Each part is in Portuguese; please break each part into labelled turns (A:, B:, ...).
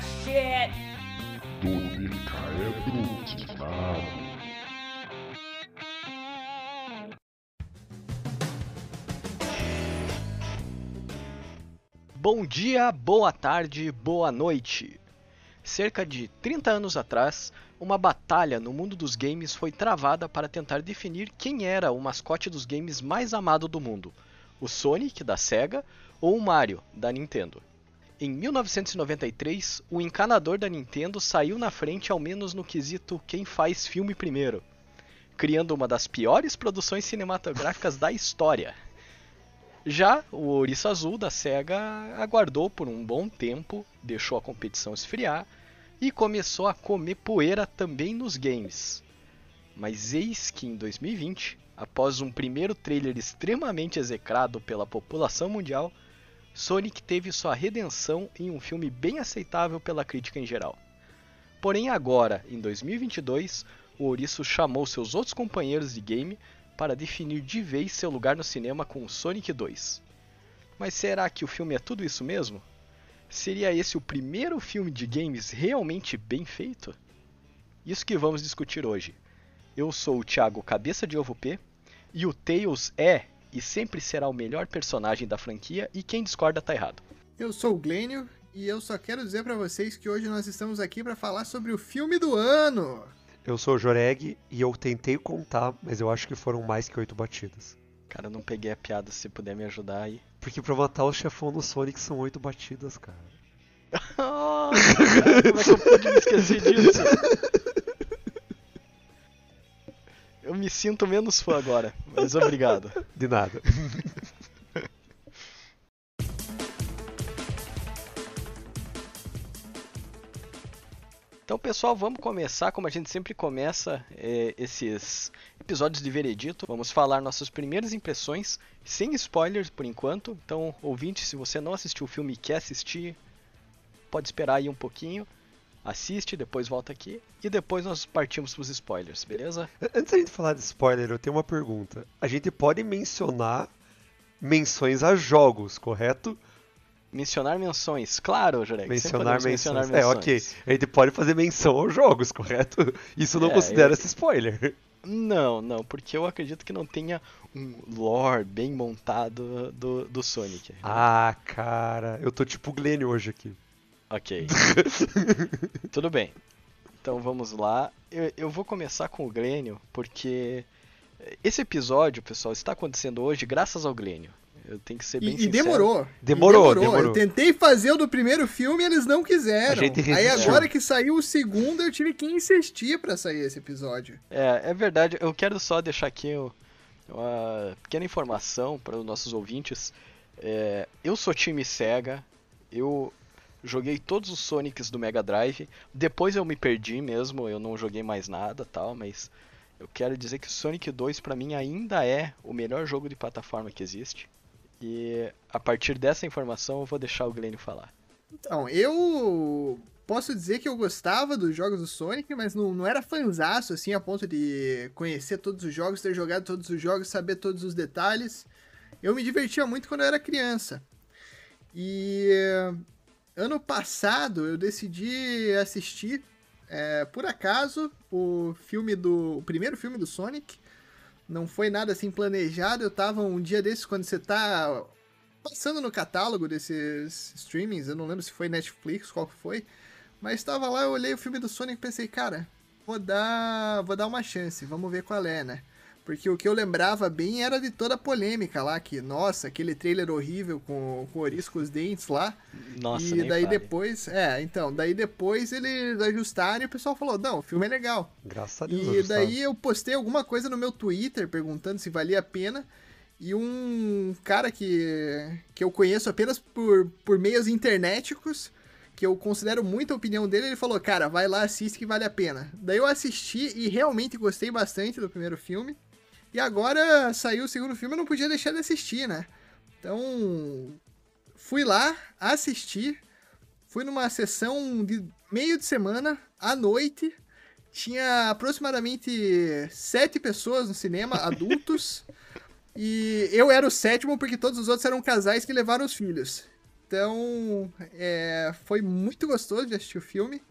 A: Shit!
B: É.
C: Bom dia, boa tarde, boa noite. Cerca de 30 anos atrás, uma batalha no mundo dos games foi travada para tentar definir quem era o mascote dos games mais amado do mundo: o Sonic, da Sega, ou o Mario, da Nintendo. Em 1993, o encanador da Nintendo saiu na frente, ao menos no quesito quem faz filme primeiro, criando uma das piores produções cinematográficas da história. Já o Ouriço Azul da SEGA aguardou por um bom tempo, deixou a competição esfriar e começou a comer poeira também nos games. Mas eis que em 2020, após um primeiro trailer extremamente execrado pela população mundial, Sonic teve sua redenção em um filme bem aceitável pela crítica em geral. Porém, agora, em 2022, o Ouriço chamou seus outros companheiros de game para definir de vez seu lugar no cinema com Sonic 2. Mas será que o filme é tudo isso mesmo? Seria esse o primeiro filme de games realmente bem feito? Isso que vamos discutir hoje. Eu sou o Thiago Cabeça de Ovo P e o Tails é e sempre será o melhor personagem da franquia e quem discorda tá errado.
D: Eu sou o Glênio e eu só quero dizer para vocês que hoje nós estamos aqui para falar sobre o filme do ano.
E: Eu sou o Joreg e eu tentei contar, mas eu acho que foram mais que oito batidas.
C: Cara, eu não peguei a piada, se puder me ajudar aí.
E: Porque pra matar o chefão no Sonic são oito batidas, cara.
C: oh, cara, como é que eu pude me esquecer disso? Eu me sinto menos fã agora, mas obrigado.
E: De nada.
C: Então, pessoal, vamos começar como a gente sempre começa é, esses episódios de Veredito. Vamos falar nossas primeiras impressões, sem spoilers por enquanto. Então, ouvinte, se você não assistiu o filme e quer assistir, pode esperar aí um pouquinho. Assiste, depois volta aqui e depois nós partimos para os spoilers, beleza?
E: Antes da gente falar de spoiler, eu tenho uma pergunta. A gente pode mencionar menções a jogos, correto?
C: Mencionar menções, claro, Jorek.
E: Mencionar menções. mencionar menções. É, ok. A gente pode fazer menção aos jogos, correto? Isso não é, considera-se eu... spoiler.
C: Não, não, porque eu acredito que não tenha um lore bem montado do, do Sonic.
E: Ah, cara, eu tô tipo Glenn hoje aqui.
C: Ok. Tudo bem. Então vamos lá. Eu, eu vou começar com o Glênio, porque esse episódio, pessoal, está acontecendo hoje graças ao Glênio. Eu tenho que ser bem
D: e,
C: sincero.
D: E demorou.
E: Demorou,
D: demorou.
E: demorou.
D: Eu tentei fazer o do primeiro filme e eles não quiseram. Aí agora que saiu o segundo, eu tive que insistir para sair esse episódio.
C: É, é verdade. Eu quero só deixar aqui uma pequena informação para os nossos ouvintes. É, eu sou time Sega. Eu joguei todos os Sonics do Mega Drive. Depois eu me perdi mesmo, eu não joguei mais nada, tal, mas eu quero dizer que o Sonic 2 para mim ainda é o melhor jogo de plataforma que existe. E a partir dessa informação eu vou deixar o Glenn falar.
D: Então, eu posso dizer que eu gostava dos jogos do Sonic, mas não, não era fanzaço assim a ponto de conhecer todos os jogos, ter jogado todos os jogos, saber todos os detalhes. Eu me divertia muito quando eu era criança. E ano passado eu decidi assistir, é, por acaso, o filme do. O primeiro filme do Sonic não foi nada assim planejado. Eu tava um dia desses, quando você tá passando no catálogo desses streamings, eu não lembro se foi Netflix, qual que foi. Mas estava lá, eu olhei o filme do Sonic e pensei, cara, vou dar, vou dar uma chance, vamos ver qual é, né? Porque o que eu lembrava bem era de toda a polêmica lá, que, nossa, aquele trailer horrível com, com o Oris com os dentes lá.
C: Nossa,
D: E daí
C: fale.
D: depois, é, então, daí depois eles ajustaram e o pessoal falou, não, o filme é legal.
E: Graças a Deus.
D: E daí eu postei alguma coisa no meu Twitter perguntando se valia a pena. E um cara que, que eu conheço apenas por, por meios internéticos, que eu considero muito a opinião dele, ele falou, cara, vai lá, assiste que vale a pena. Daí eu assisti e realmente gostei bastante do primeiro filme. E agora saiu o segundo filme, eu não podia deixar de assistir, né? Então, fui lá, assisti. Fui numa sessão de meio de semana, à noite. Tinha aproximadamente sete pessoas no cinema, adultos. e eu era o sétimo porque todos os outros eram casais que levaram os filhos. Então, é, foi muito gostoso de assistir o filme.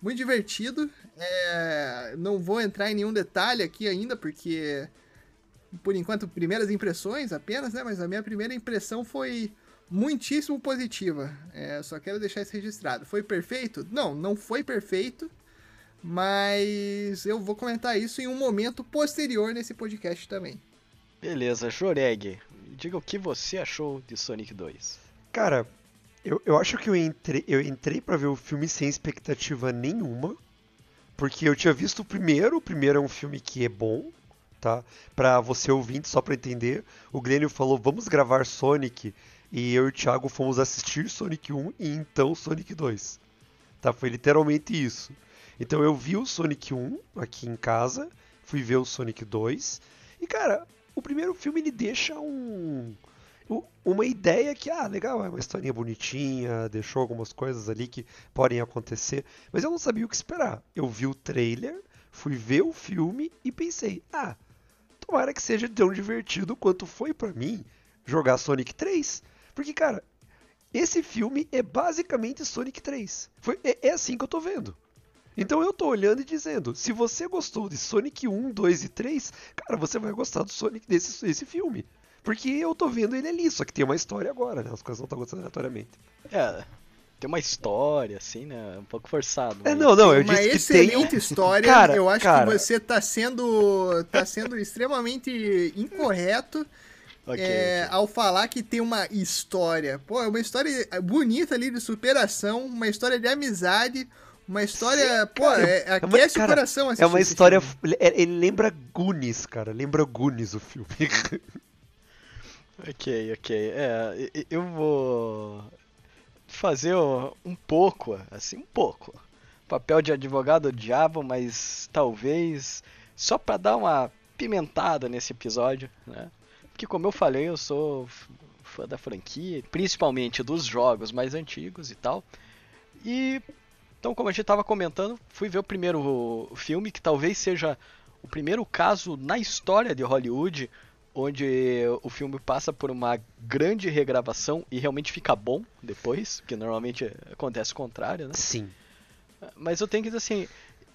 D: Muito divertido. É, não vou entrar em nenhum detalhe aqui ainda, porque por enquanto, primeiras impressões apenas, né? Mas a minha primeira impressão foi muitíssimo positiva. É, só quero deixar isso registrado. Foi perfeito? Não, não foi perfeito. Mas eu vou comentar isso em um momento posterior nesse podcast também.
C: Beleza, Joreg, diga o que você achou de Sonic 2.
E: Cara, eu, eu acho que eu entrei, eu entrei para ver o filme sem expectativa nenhuma. Porque eu tinha visto o primeiro, o primeiro é um filme que é bom, tá? Pra você ouvinte, só pra entender, o Glênio falou, vamos gravar Sonic, e eu e o Thiago fomos assistir Sonic 1 e então Sonic 2. Tá? Foi literalmente isso. Então eu vi o Sonic 1 aqui em casa, fui ver o Sonic 2, e cara, o primeiro filme ele deixa um uma ideia que, ah, legal, é uma historinha bonitinha, deixou algumas coisas ali que podem acontecer, mas eu não sabia o que esperar. Eu vi o trailer, fui ver o filme e pensei, ah, tomara que seja tão divertido quanto foi para mim jogar Sonic 3. Porque, cara, esse filme é basicamente Sonic 3. Foi, é, é assim que eu tô vendo. Então eu tô olhando e dizendo, se você gostou de Sonic 1, 2 e 3, cara, você vai gostar do Sonic desse, desse filme. Porque eu tô vendo ele ali, só que tem uma história agora, né? As coisas não estão acontecendo aleatoriamente.
C: É, tem uma história, assim, né? Um pouco forçado.
E: É, não, não, eu
D: uma
E: disse que
D: excelente
E: tem...
D: história.
E: Cara,
D: eu acho
E: cara...
D: que você tá sendo, tá sendo extremamente incorreto
C: Ok,
D: é,
C: ok.
D: ao falar que tem uma história. Pô, é uma história bonita ali de superação, uma história de amizade, uma história, pô,
E: cara,
D: é,
E: é uma-
D: aquece
E: cara,
D: o coração
E: É uma
D: esse
E: história. é- Ele lembra Goonies, cara. Lembra Goonies o filme.
C: Ok, ok. É, eu vou fazer um pouco, assim, um pouco. Papel de advogado do diabo, mas talvez só pra dar uma pimentada nesse episódio, né? Porque como eu falei, eu sou fã da franquia, principalmente dos jogos mais antigos e tal. E então, como a gente tava comentando, fui ver o primeiro filme, que talvez seja o primeiro caso na história de Hollywood onde o filme passa por uma grande regravação e realmente fica bom depois, que normalmente acontece o contrário, né?
E: Sim.
C: Mas eu tenho que dizer assim,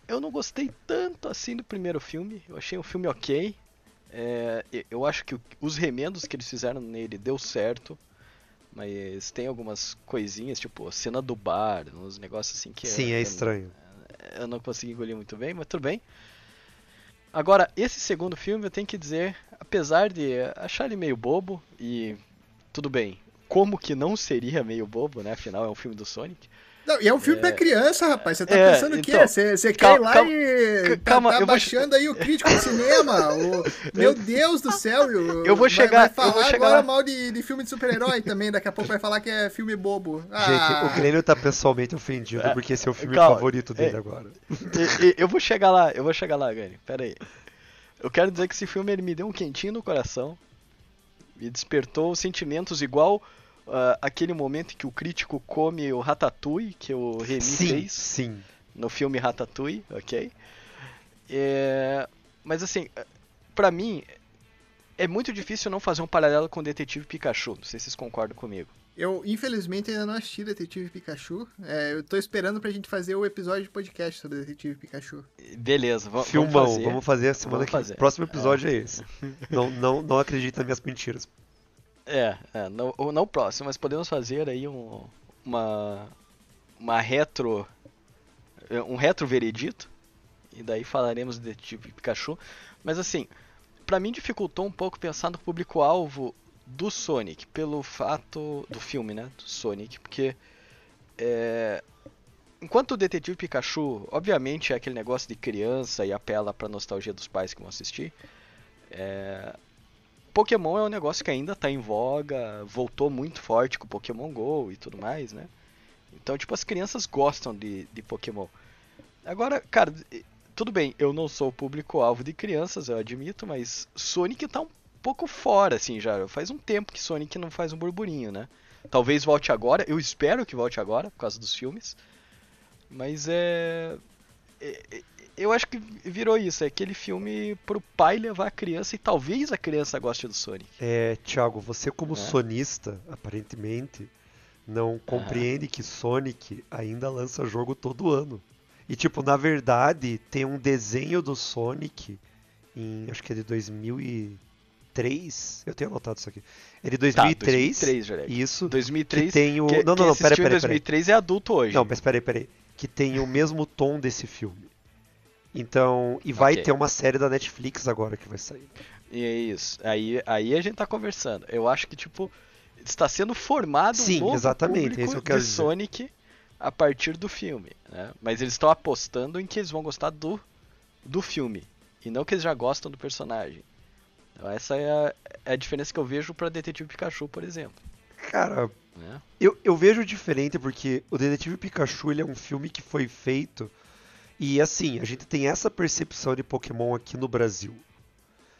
C: eu não gostei tanto assim do primeiro filme, eu achei um filme ok. É, eu acho que os remendos que eles fizeram nele deu certo, mas tem algumas coisinhas, tipo a cena do bar, uns negócios assim que
E: Sim,
C: eu-
E: é estranho.
C: eu não consegui engolir muito bem, mas tudo bem. Agora, esse segundo filme eu tenho que dizer, apesar de achar ele meio bobo, e tudo bem, como que não seria meio bobo, né? Afinal, é um filme do Sonic.
D: Não, e é um filme pra criança, rapaz. Você tá
C: É,
D: pensando o quê?
C: então,
D: Você você quer ir lá
C: calma,
D: e tá,
C: calma,
D: tá
C: eu vou-
D: baixando aí o crítico de cinema? o- Meu Deus do céu. Eu,
C: Eu vou
D: vai-
C: chegar-
D: Vai, falar
C: eu vou chegar
D: agora
C: lá.
D: mal de, de filme de super-herói também. Daqui a pouco vai falar que é filme bobo.
E: Gente,
D: Ah,
E: o Glênio tá pessoalmente ofendido
C: É,
E: porque esse é o filme
C: calma,
E: favorito dele
C: é.
E: agora.
C: E- e- eu vou chegar lá, eu vou chegar lá, Gani. Pera aí. Eu quero dizer que esse filme ele me deu um quentinho no coração. Me despertou sentimentos igual ah, aquele momento em que o crítico come o Ratatouille, que o Remy
E: Sim,
C: fez.
E: sim.
C: no filme Ratatouille, ok? É, mas assim, pra mim, é muito difícil não fazer um paralelo com o Detetive Pikachu. Não sei se vocês concordam comigo.
D: eu, infelizmente, ainda não assisti Detetive Pikachu. É, eu tô esperando pra gente fazer o episódio de podcast sobre Detetive Pikachu.
C: Beleza, va-
E: Filmão,
C: vamos fazer.
E: vamos fazer a semana
C: Vamos
E: que
C: fazer.
E: O próximo episódio é, esse. Não, não, não acredite nas minhas mentiras.
C: É, é não, não próximo, mas podemos fazer aí um, uma, uma retro, um retro veredito, e daí falaremos do Detetive Pikachu. Mas assim, pra mim dificultou um pouco pensar no público-alvo do Sonic, pelo fato do filme, né, do Sonic, porque é, enquanto o Detetive Pikachu, obviamente é aquele negócio de criança e apela pra nostalgia dos pais que vão assistir, é, Pokémon é um negócio que ainda tá em voga, voltou muito forte com Pokémon GO e tudo mais, né? Então, tipo, as crianças gostam de, de Pokémon. Agora, cara, tudo bem, eu não sou o público-alvo de crianças, eu admito, mas Sonic tá um pouco fora, assim, já. Faz um tempo que Sonic não faz um burburinho, né? Talvez volte agora, eu espero que volte agora, por causa dos filmes. Mas é. Eu acho que virou isso, é aquele filme pro pai levar a criança e talvez a criança goste do Sonic.
E: É, Thiago, você como
C: É.
E: sonista, aparentemente, não compreende que Sonic ainda lança jogo todo ano. E tipo, na verdade, tem um desenho do Sonic em acho que é de 2003. Eu tenho anotado isso aqui. É de 2003.
C: Tá, 2003, Joreg.
E: Isso.
C: 2003.
E: Que tem o
C: que-
E: Não, não, não, peraí,
C: em
E: peraí, peraí.
C: 2003 é adulto hoje.
E: Não, mas peraí, peraí. Que tem o mesmo tom desse filme. Então, e vai
C: Ok.
E: ter uma série da Netflix agora que vai sair.
C: E é isso. Aí, aí a gente tá conversando. Eu acho que, tipo, está sendo formado
E: Sim,
C: um novo
E: exatamente,
C: público
E: é que
C: de
E: dizer.
C: Sonic a partir do filme. Né? Mas eles estão apostando em que eles vão gostar do, do filme. E não que eles já gostam do personagem. Então essa é a, é a diferença que eu vejo pra Detetive Pikachu, por exemplo.
E: Cara,
C: Né?
E: eu, eu vejo diferente porque o Detetive Pikachu ele é um filme que foi feito. E assim, a gente tem essa percepção de Pokémon aqui no Brasil.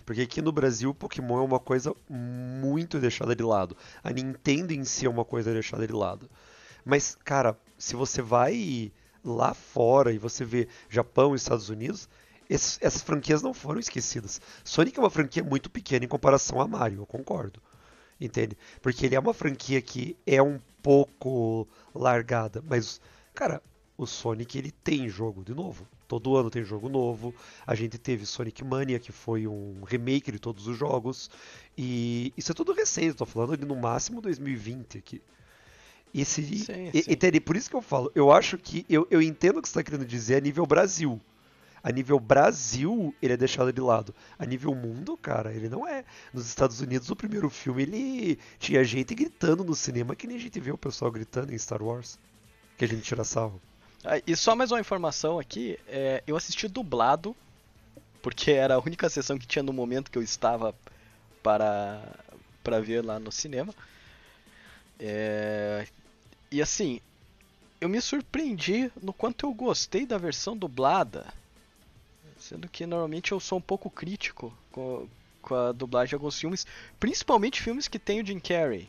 E: Porque aqui no Brasil, Pokémon é uma coisa muito deixada de lado. A Nintendo em si é uma coisa deixada de lado. Mas, cara, se você vai lá fora e você vê Japão e Estados Unidos, esses- essas franquias não foram esquecidas. Sonic é uma franquia muito pequena em comparação a Mario, eu concordo. Entende? Porque ele é uma franquia que é um pouco largada, mas, cara, o Sonic ele tem jogo de novo. Todo ano tem jogo novo. A gente teve Sonic Mania, que foi um remake de todos os jogos. E isso é tudo recente, tô falando de no máximo 2020 aqui. E esse,
C: Sim,
E: e-
C: sim.
E: Por isso que eu falo, eu acho que eu, eu entendo o que você está querendo dizer a nível Brasil. A nível Brasil, ele é deixado de lado. A nível mundo, cara, ele não é. Nos Estados Unidos, o primeiro filme, ele tinha gente gritando no cinema, que nem a gente vê o pessoal gritando em Star Wars. Que a gente tira sarro.
C: Ah, E só mais uma informação aqui, é, eu assisti dublado, porque era a única sessão que tinha no momento que eu estava para, para ver lá no cinema. É, e assim, eu me surpreendi no quanto eu gostei da versão dublada, sendo que normalmente eu sou um pouco crítico com, com a dublagem de alguns filmes, principalmente filmes que tem o Jim Carrey,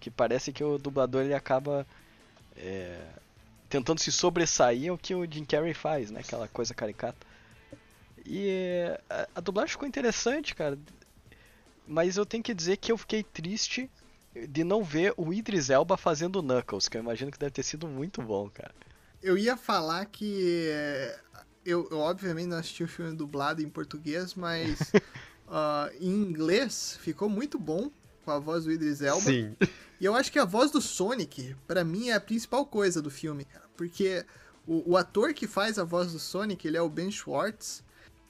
C: que parece que o dublador ele acaba é, tentando se sobressair ao que o Jim Carrey faz, né? Aquela coisa caricata. E é, a, a dublagem ficou interessante, cara. Mas eu tenho que dizer que eu fiquei triste de não ver o Idris Elba fazendo Knuckles, que eu imagino que deve ter sido muito bom, cara.
D: Eu ia falar que. é, Eu, eu, obviamente não assisti o filme dublado em português, mas ah, em inglês ficou muito bom com a voz do Idris Elba.
E: Sim.
D: E eu acho que a voz do Sonic, pra mim, é a principal coisa do filme, cara. Porque o, o ator que faz a voz do Sonic, ele é o Ben Schwartz.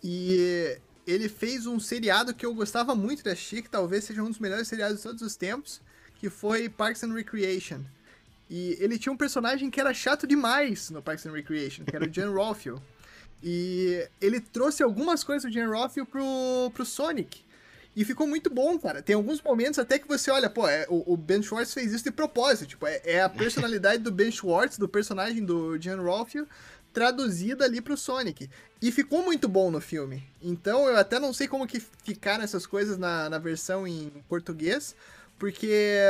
D: E ele fez um seriado que eu gostava muito assistir, que talvez seja um dos melhores seriados de todos os tempos, que foi Parks and Recreation. E ele tinha um personagem que era chato demais no Parks and Recreation, que era o Jan Rothfield. E ele trouxe algumas coisas do Jan Rothfield pro, pro Sonic. E ficou muito bom, cara. Tem alguns momentos até que você olha, pô, é, o, o Ben Schwartz fez isso de propósito. Tipo, é, é a personalidade do Ben Schwartz, do personagem do Jan Rothfield, traduzida ali pro Sonic. E ficou muito bom no filme. Então eu até não sei como que ficaram essas coisas na, na versão em português, porque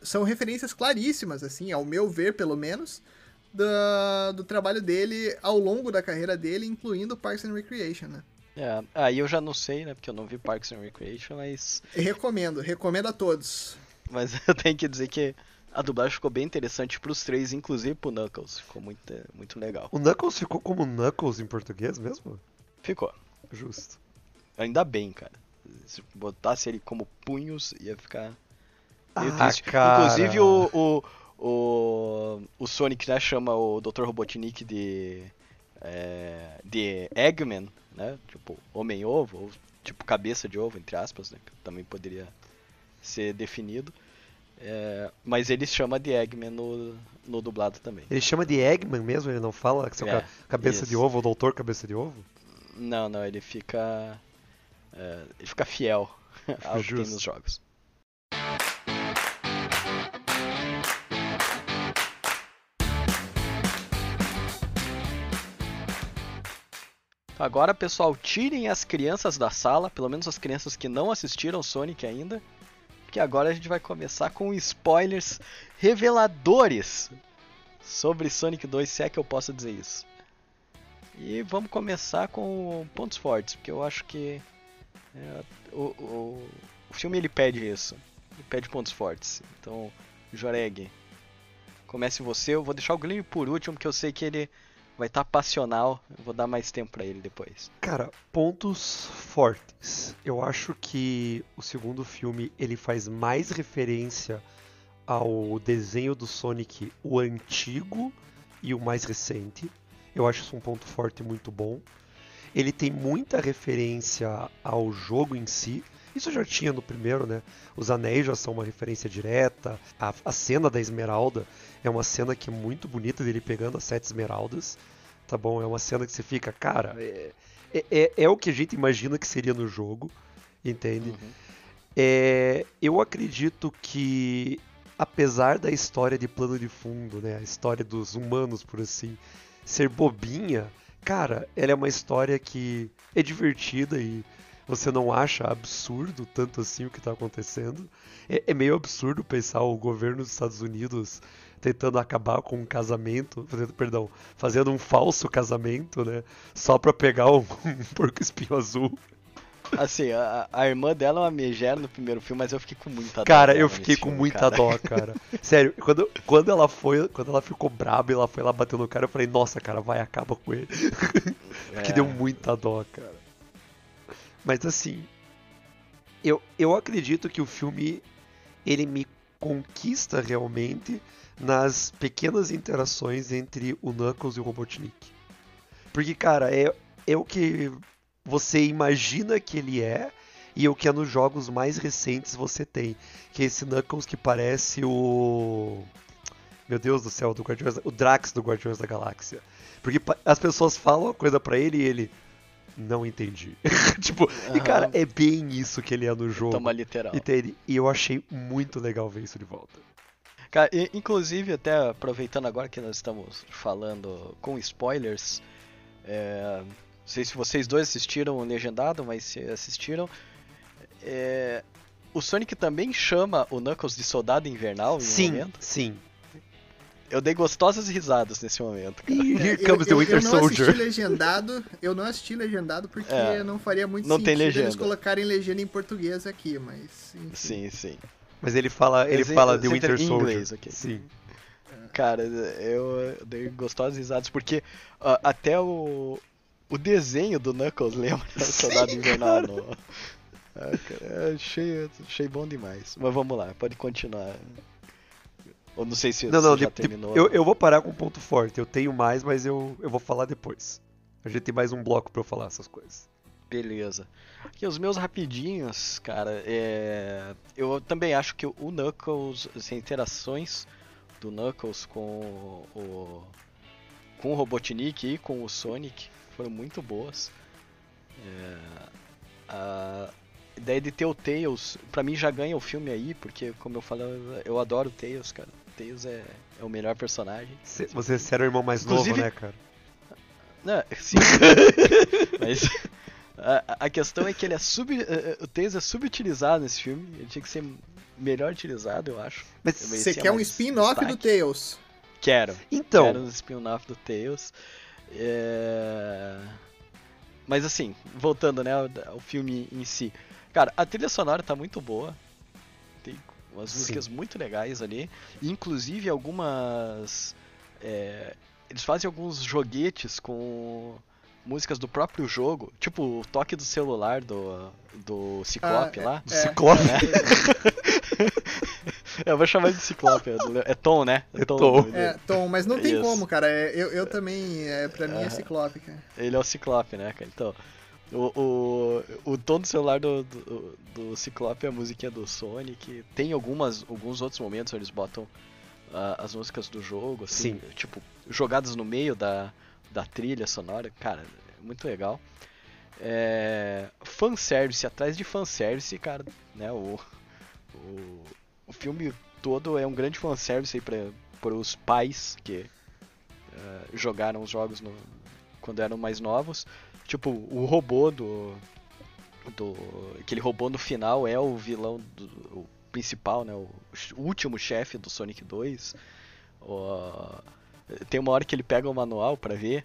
D: são referências claríssimas, assim, ao meu ver, pelo menos, da- do trabalho dele ao longo da carreira dele, incluindo Parks and Recreation, né?
C: É, aí eu já não sei, né? Porque eu não vi Parks and Recreation, mas,
D: recomendo, recomendo a todos.
C: mas eu tenho que dizer que a dublagem ficou bem interessante pros três, inclusive pro Knuckles. Ficou muito, muito legal.
E: O Knuckles ficou como Knuckles em português mesmo?
C: Ficou.
E: Justo.
C: Ainda bem, cara. Se botasse ele como punhos, ia ficar meio
E: Ah,
C: triste.
E: cara.
C: Inclusive o, o, o, o Sonic né, chama o Dr. Robotnik de, é, de Eggman, né? Tipo, Homem-Ovo, ou tipo cabeça de ovo, entre aspas, né? Que também poderia ser definido. É, mas ele chama de Eggman no, no dublado também.
E: Ele chama de Eggman mesmo? Ele não fala que seu
C: É,
E: ca- cabeça de
C: isso.
E: ovo, ou doutor cabeça de ovo?
C: Não, não, ele fica. é, ele fica fiel ao que tem nos jogos. Agora, pessoal, tirem as crianças da sala, pelo menos as crianças que não assistiram Sonic ainda, porque agora a gente vai começar com spoilers reveladores sobre Sonic 2, se é que eu posso dizer isso. E vamos começar com pontos fortes, porque eu acho que é, o, o, o filme ele pede isso. Ele pede pontos fortes. Então, Joreg, comece você. Eu vou deixar o Guilherme por último, porque eu sei que ele vai estar passional. Eu vou dar mais tempo pra ele depois.
E: Cara, pontos fortes. Eu acho que o segundo filme ele faz mais referência ao desenho do Sonic, o antigo e o mais recente. Eu acho isso um ponto forte muito bom. Ele tem muita referência ao jogo em si. Isso já tinha no primeiro, né? Os anéis já são uma referência direta. A, a cena da Esmeralda é uma cena que é muito bonita dele pegando as sete esmeraldas. Tá bom? É uma cena que você fica, cara, é, é, é, é o que a gente imagina que seria no jogo. Entende?
C: Uhum.
E: É, eu acredito que, apesar da história de plano de fundo, né, a história dos humanos, por assim, ser bobinha, cara, ela é uma história que é divertida e você não acha absurdo tanto assim o que está acontecendo. É, é, meio absurdo pensar o governo dos Estados Unidos tentando acabar com um casamento, perdão, fazendo um falso casamento, né? Só para pegar um, um porco espinho azul.
C: Assim, a, a, irmã dela é uma megera no primeiro filme, mas eu fiquei com muita dó.
E: Cara, eu fiquei com muita
C: cara.
E: dó, cara. Sério, quando, quando ela foi, quando ela ficou braba e ela foi lá bater no cara, eu falei, nossa, cara, vai, acaba com ele.
C: É.
E: que deu muita dó, cara. Mas assim, eu, eu acredito que o filme ele me conquista realmente nas pequenas interações entre o Knuckles e o Robotnik. Porque, cara, é, é o que você imagina que ele é e o que é nos jogos mais recentes você tem. Que é esse Knuckles que parece o. Meu Deus do céu, do Guardiões, o Drax do Guardiões da Galáxia. Porque as pessoas falam uma coisa pra ele e ele. Não entendi. tipo, e cara, é bem isso que ele é no jogo.
C: Toma literal.
E: Entende? E eu achei muito legal ver isso de volta.
C: Cara, e- inclusive, até aproveitando agora que nós estamos falando com spoilers, é, não sei se vocês dois assistiram o Legendado, mas se assistiram, é, o Sonic também chama o Knuckles de Soldado Invernal em um
E: sim,
C: momento.
E: sim.
C: Eu dei gostosas risadas nesse momento, cara.
E: E Here comes the
D: eu,
E: Winter
D: eu não
E: Soldier.
D: assisti legendado, eu não assisti legendado porque
C: É,
D: não faria muito
C: não tem
D: sentido eles colocarem legenda em português aqui, mas enfim.
C: Sim, sim.
E: Mas ele fala, ele fala The Winter
C: em
E: Soldier.
C: inglês, ok.
E: Sim.
C: Cara, eu dei gostosas risadas porque ah, até o, o desenho do Knuckles lembra o Soldado Invernal. Ah, cara, achei, achei bom demais. Mas vamos lá, pode continuar. Ou não sei se
E: Não, não,
C: já
E: de-
C: terminou.
E: eu, eu vou parar com um ponto forte. Eu tenho mais, mas eu, eu vou falar depois. A gente tem mais um bloco pra eu falar essas coisas.
C: Beleza. Aqui os meus rapidinhos, cara, é... eu também acho que o Knuckles, as interações do Knuckles com o com o Robotnik e com o Sonic foram muito boas. É... A ideia de ter o Tails, pra mim já ganha o filme aí, porque como eu falei, eu adoro o Tails, cara. O Tails é, é o melhor personagem.
E: Cê- Você era o irmão mais
C: Inclusive-
E: novo, né, cara?
C: Não, sim. Mas a, a questão é que ele é sub, eh, eh, o Tails é subutilizado nesse filme. Ele tinha que ser melhor utilizado, eu acho.
E: Mas
D: Você quer um spin-off do. Tails?
C: Quero.
E: então,
C: Quero um spin-off do Tails. É... Mas assim, voltando né, ao, ao filme em si. Cara, a trilha sonora tá muito boa. Umas
E: Sim.
C: músicas muito legais ali. Inclusive algumas. é, Eles fazem alguns joguetes com músicas do próprio jogo. Tipo o toque do celular do, do Ciclope
D: Ah,
C: lá.
E: do Ciclope.
C: Eu vou chamar de Ciclope. é É Tom, né?
E: É
C: o
E: Tom.
C: dele.
D: É, Tom, mas não tem
C: Isso.
D: como, cara. É, Eu, eu também, é, pra mim é. Ciclope, cara.
C: Ele é o Ciclope, né, cara? Então, o, o, o tom do celular do, do, do Ciclope é a musiquinha do Sonic. Tem algumas, alguns outros momentos onde eles botam ah, as músicas do jogo, assim,
E: Sim.
C: tipo, jogadas no meio da, da trilha sonora. Cara, é muito legal. É, fanservice, atrás de fanservice, cara, né? O, o, o filme todo é um grande fanservice aí pra, pros pais que eh, jogaram os jogos no, quando eram mais novos. Tipo, o robô do. do aquele robô no final é o vilão do, o principal, né? O, o último chefe do Sonic 2. O- tem uma hora que ele pega o manual pra ver.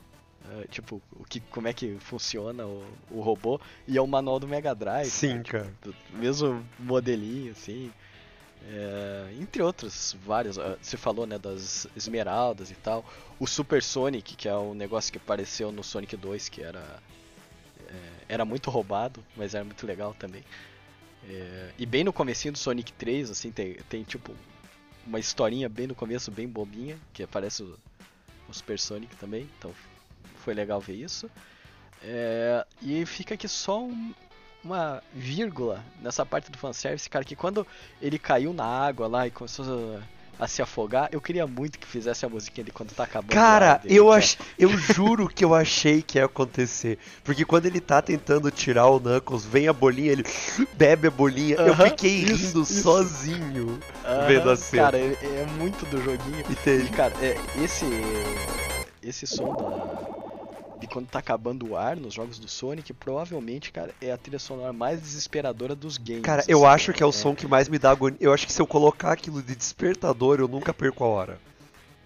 C: eh, tipo, o que, como é que funciona o, o robô. E é o manual do Mega Drive.
E: sim, cara.
C: do mesmo modelinho, assim. É, entre outros, vários. ah, Você falou, né, das esmeraldas e tal. O Super Sonic, que é um negócio que apareceu no Sonic 2, que era. é, era muito roubado, mas era muito legal também. É, e bem no comecinho do Sonic 3, assim, tem, tem tipo uma historinha bem no começo, bem bobinha, que aparece o, o Super Sonic também, então foi legal ver isso. É, e fica aqui só um- uma vírgula nessa parte do fanservice, cara, que quando ele caiu na água lá e começou a, a se afogar, eu queria muito que fizesse a musiquinha de quando tá acabando.
E: Cara,
C: dele,
E: eu, ach... eu juro que eu achei que ia acontecer. Porque quando ele tá tentando tirar o Knuckles, vem a bolinha, ele bebe a bolinha. eu
C: Aham,
E: fiquei
C: isso,
E: rindo
C: isso.
E: sozinho
C: Aham,
E: vendo a cena.
C: Cara, é, é muito do joguinho.
E: E tem-
C: E, cara, é, esse esse som da- de quando tá acabando o ar nos jogos do Sonic, provavelmente, cara, é a trilha sonora mais desesperadora dos games.
E: Cara, eu
C: assim,
E: acho que é o som que mais me dá agonia. Eu acho que se eu colocar aquilo de despertador, eu nunca perco a hora.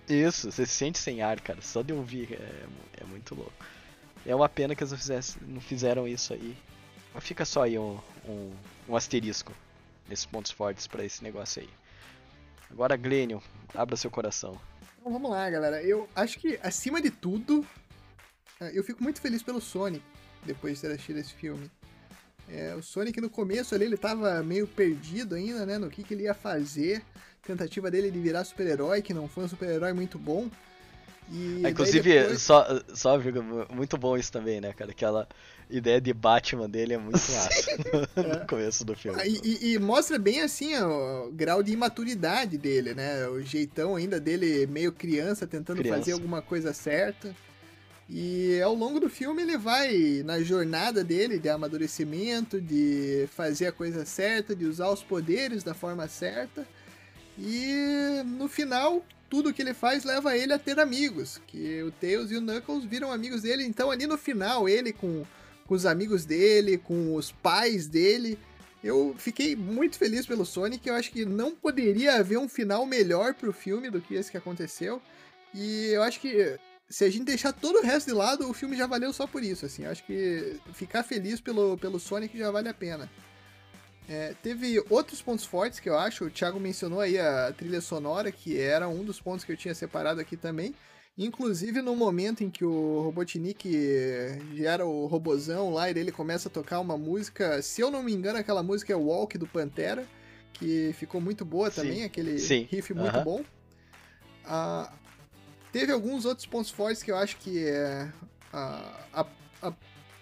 C: Isso, você se sente sem ar, cara. Só de ouvir é, é muito louco. É uma pena que eles não, fizesse- não fizeram isso aí. Mas fica só aí um, um, um asterisco nesses pontos fortes pra esse negócio aí. Agora, Glênio, abra seu coração.
D: Então vamos lá, galera. Eu acho que, acima de tudo, eu fico muito feliz pelo Sonic, depois de ter assistido esse filme. É, o Sonic no começo ali, ele tava meio perdido ainda, né? No que, que ele ia fazer. Tentativa dele de virar super-herói, que não foi um super-herói muito bom. E
C: Ah,
D: daí
C: Inclusive,
D: depois-
C: só, só viu, muito bom isso também, né, cara? Aquela ideia de Batman dele é muito massa no começo do filme.
D: Ah, E, e- e mostra bem assim ó, o grau de imaturidade dele, né? O jeitão ainda dele meio criança tentando
C: Criança.
D: fazer alguma coisa certa. E ao longo do filme ele vai na jornada dele de amadurecimento, de fazer a coisa certa, de usar os poderes da forma certa. E no final, tudo que ele faz leva ele a ter amigos, que o Tails e o Knuckles viram amigos dele. Então ali no final, ele com, com os amigos dele, com os pais dele, eu fiquei muito feliz pelo Sonic. Eu acho que não poderia haver um final melhor pro filme do que esse que aconteceu. E eu acho que se a gente deixar todo o resto de lado, o filme já valeu só por isso. Assim, acho que ficar feliz pelo, pelo Sonic já vale a pena. É, teve outros pontos fortes que eu acho. O Thiago mencionou aí a trilha sonora, que era um dos pontos que eu tinha separado aqui também. Inclusive no momento em que o Robotnik gera o robozão lá e ele começa a tocar uma música, se eu não me engano, aquela música é Walk do Pantera, que ficou muito boa
C: Sim,
D: também, aquele
C: sim,
D: riff muito
C: aham.
D: bom. Ah, teve alguns outros pontos fortes que eu acho que é. A, a, a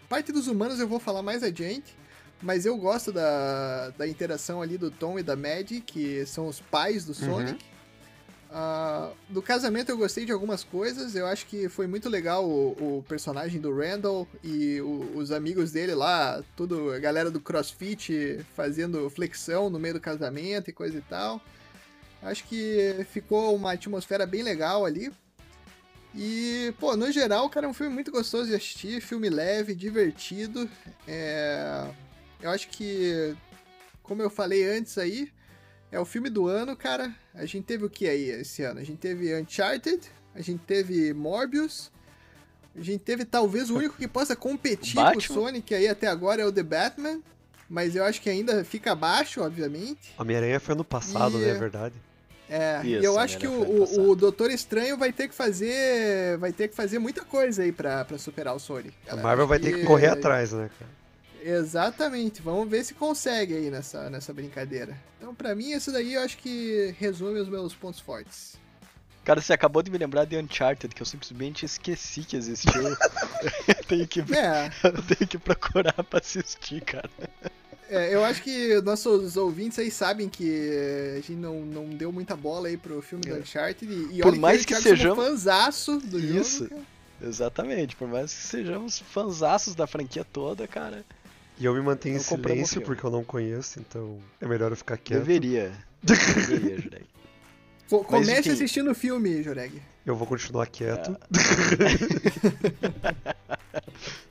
D: parte dos humanos eu vou falar mais adiante. Mas eu gosto da, da interação ali do Tom e da Maddie, que são os pais do Sonic. Ah, do casamento eu gostei de algumas coisas. Eu acho que foi muito legal o, o personagem do Randall e o- os amigos dele lá, tudo, a galera do CrossFit fazendo flexão no meio do casamento e coisa e tal. Acho que ficou uma atmosfera bem legal ali. E, pô, no geral, cara, é um filme muito gostoso de assistir, filme leve, divertido. É... Eu acho que, como eu falei antes aí, é o filme do ano, cara. A gente teve o que aí esse ano? A gente teve Uncharted, a gente teve Morbius, a gente teve talvez o único que possa competir com o? Sonic aí até agora é o The Batman. Mas eu acho que ainda fica abaixo, obviamente.
E: Homem-Aranha foi ano passado,
D: E-
E: né? É verdade.
D: É, e
C: Isso,
D: eu acho que
C: Homem-Aranha foi
D: o, o, Doutor Estranho vai ter que fazer. Vai ter que fazer muita coisa aí pra, pra superar o Sonic.
E: A. Marvel vai ter que correr atrás, né, cara?
D: Exatamente, vamos ver se consegue aí nessa, nessa brincadeira. Então, pra mim, isso daí eu acho que resume os meus pontos fortes.
C: Cara, você acabou de me lembrar de Uncharted, que eu simplesmente esqueci que existiu. eu, tenho que,
D: É,
C: eu tenho que procurar pra assistir, cara.
D: É, eu acho que nossos ouvintes aí sabem que a gente não, não deu muita bola aí pro filme do
C: É.
D: Uncharted. E, e
C: Por
D: olha
C: mais que
D: Thiago somos
C: sejamos-
D: fãzaço do
C: Isso.
D: jogo.
C: Exatamente, por mais que sejamos fanzaços da franquia toda, cara,
E: E eu me mantenho em
C: Não compramos o
E: silêncio
C: filme.
E: porque eu não conheço, então é melhor eu ficar quieto.
C: deveria. Deveria, Jurek. Mas,
D: Comece
C: enfim.
D: assistindo o filme, Joreg.
E: Eu vou continuar quieto.
C: É,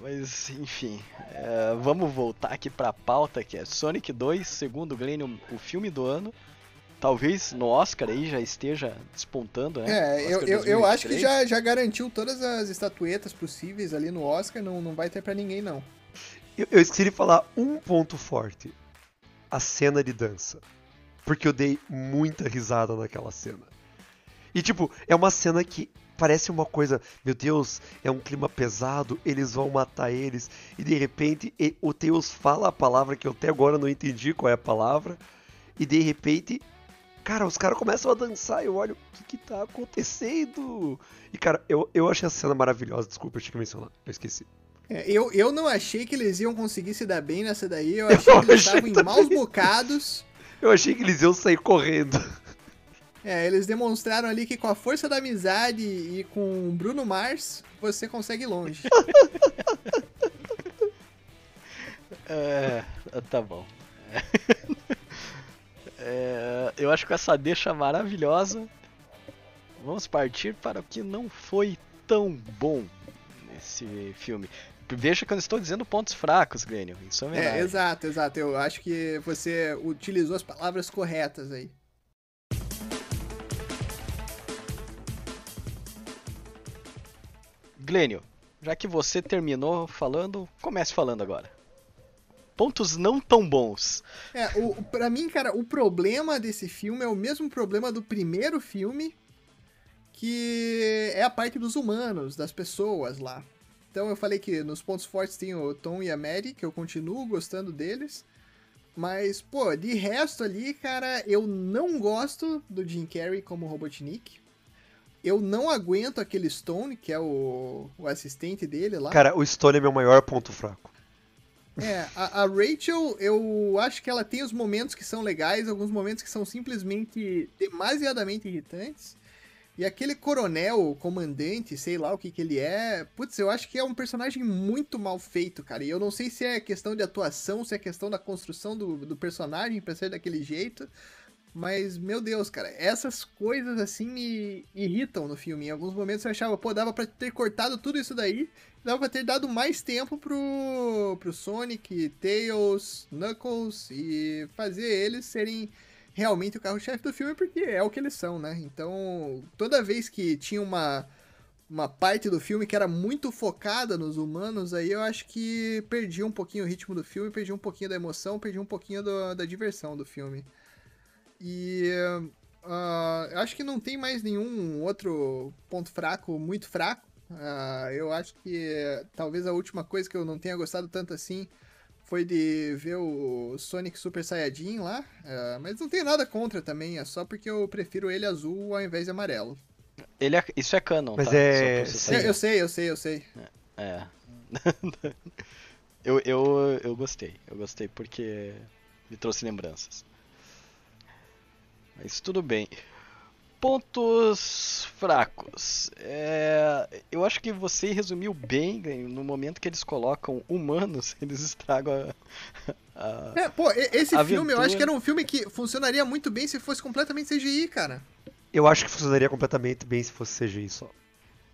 C: mas enfim, é, vamos voltar aqui pra pauta que é Sonic 2, segundo o Glenn, o filme do ano. Talvez no Oscar aí já esteja despontando, né?
D: É, eu, eu, eu acho que
C: 2023.
D: já, já garantiu todas as estatuetas possíveis ali no Oscar, não, não vai ter pra ninguém, não.
E: Eu, eu esqueci de falar um ponto forte. A cena de dança. Porque eu dei muita risada naquela cena. E tipo, é uma cena que parece uma coisa, meu Deus, é um clima pesado, eles vão matar eles. E de repente o Tails fala a palavra que eu até agora não entendi qual é a palavra. E de repente, cara, os caras começam a dançar. Eu olho, o que que tá acontecendo? E cara, eu, eu achei a cena maravilhosa. Desculpa, eu tinha que mencionar, eu esqueci.
D: É, eu, eu não achei que eles iam conseguir se dar bem nessa daí. Eu achei que eles estavam em maus bocados.
E: Eu achei que eles iam sair correndo.
D: É, eles demonstraram ali que com a força da amizade e com Bruno Mars, você consegue ir longe.
C: É, tá bom. É, eu acho que essa deixa maravilhosa, vamos partir para o que não foi tão bom nesse filme. Veja que eu não estou dizendo pontos fracos, Glênio. Isso é
D: É,
C: verdade.
D: exato, exato. Eu acho que você utilizou as palavras corretas aí.
C: Glênio, já que você terminou falando, comece falando agora. Pontos não tão bons.
D: É, o, pra mim, cara, o problema desse filme é o mesmo problema do primeiro filme, que é a parte dos humanos, das pessoas lá. Então eu falei que nos pontos fortes tem o Tom e a Mary, que eu continuo gostando deles. Mas, pô, de resto ali, cara, eu não gosto do Jim Carrey como Robotnik. Eu não aguento aquele Stone, que é o, o assistente dele lá.
E: Cara, o Stone é meu maior ponto fraco.
D: É, a, a Rachel, eu acho que ela tem os momentos que são legais, alguns momentos que são simplesmente demasiadamente irritantes. E aquele coronel, comandante, sei lá o que que ele é, putz, eu acho que é um personagem muito mal feito, cara. E eu não sei se é questão de atuação, se é questão da construção do, do personagem pra ser daquele jeito. Mas, meu Deus, cara, essas coisas assim me irritam no filme. Em alguns momentos eu achava, pô, dava pra ter cortado tudo isso daí dava pra ter dado mais tempo pro, pro Sonic, Tails, Knuckles e fazer eles serem realmente o carro-chefe do filme, porque é o que eles são, né? Então, toda vez que tinha uma, uma parte do filme que era muito focada nos humanos, aí eu acho que perdia um pouquinho o ritmo do filme, perdia um pouquinho da emoção, perdia um pouquinho do- da diversão do filme. E eu acho que não tem mais nenhum outro ponto fraco, muito fraco. Ah, eu acho que talvez a última coisa que eu não tenha gostado tanto assim foi de ver o Sonic Super Saiyajin lá. Ah, mas não tenho nada contra também, é só porque eu prefiro ele azul ao invés de amarelo.
C: Ele é- isso é canon,
E: Mas
C: tá?
E: é-.
D: Eu, eu sei, eu sei, eu sei.
C: É. eu, eu, eu gostei. Eu gostei porque me trouxe lembranças. Mas tudo bem. Pontos fracos. É, eu acho que você resumiu bem no momento que eles colocam humanos, eles estragam a. a-
D: É, pô, esse filme eu
C: Aventura.
D: acho que era um filme que funcionaria muito bem se fosse completamente CGI, cara.
E: Eu acho que funcionaria completamente bem se fosse CGI só.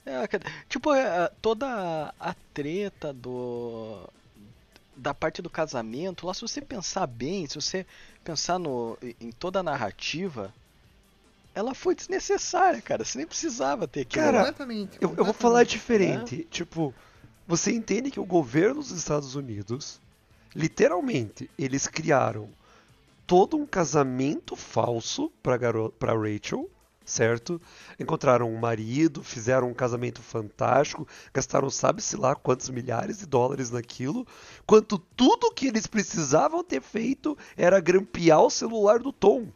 C: É, tipo, é, toda a- a treta do. Da parte do casamento, lá se você pensar bem, se você pensar no, em toda a narrativa, ela foi desnecessária, cara. Você nem precisava ter aquilo.
E: Cara,
D: completamente.
E: Eu, eu vou falar diferente. Tipo, você entende que o governo dos Estados Unidos, literalmente, eles criaram todo um casamento falso pra, garo pra Rachel, certo? Encontraram um marido, fizeram um casamento fantástico, gastaram sabe-se lá quantos milhares de dólares naquilo, quanto tudo que eles precisavam ter feito era grampear o celular do Tom.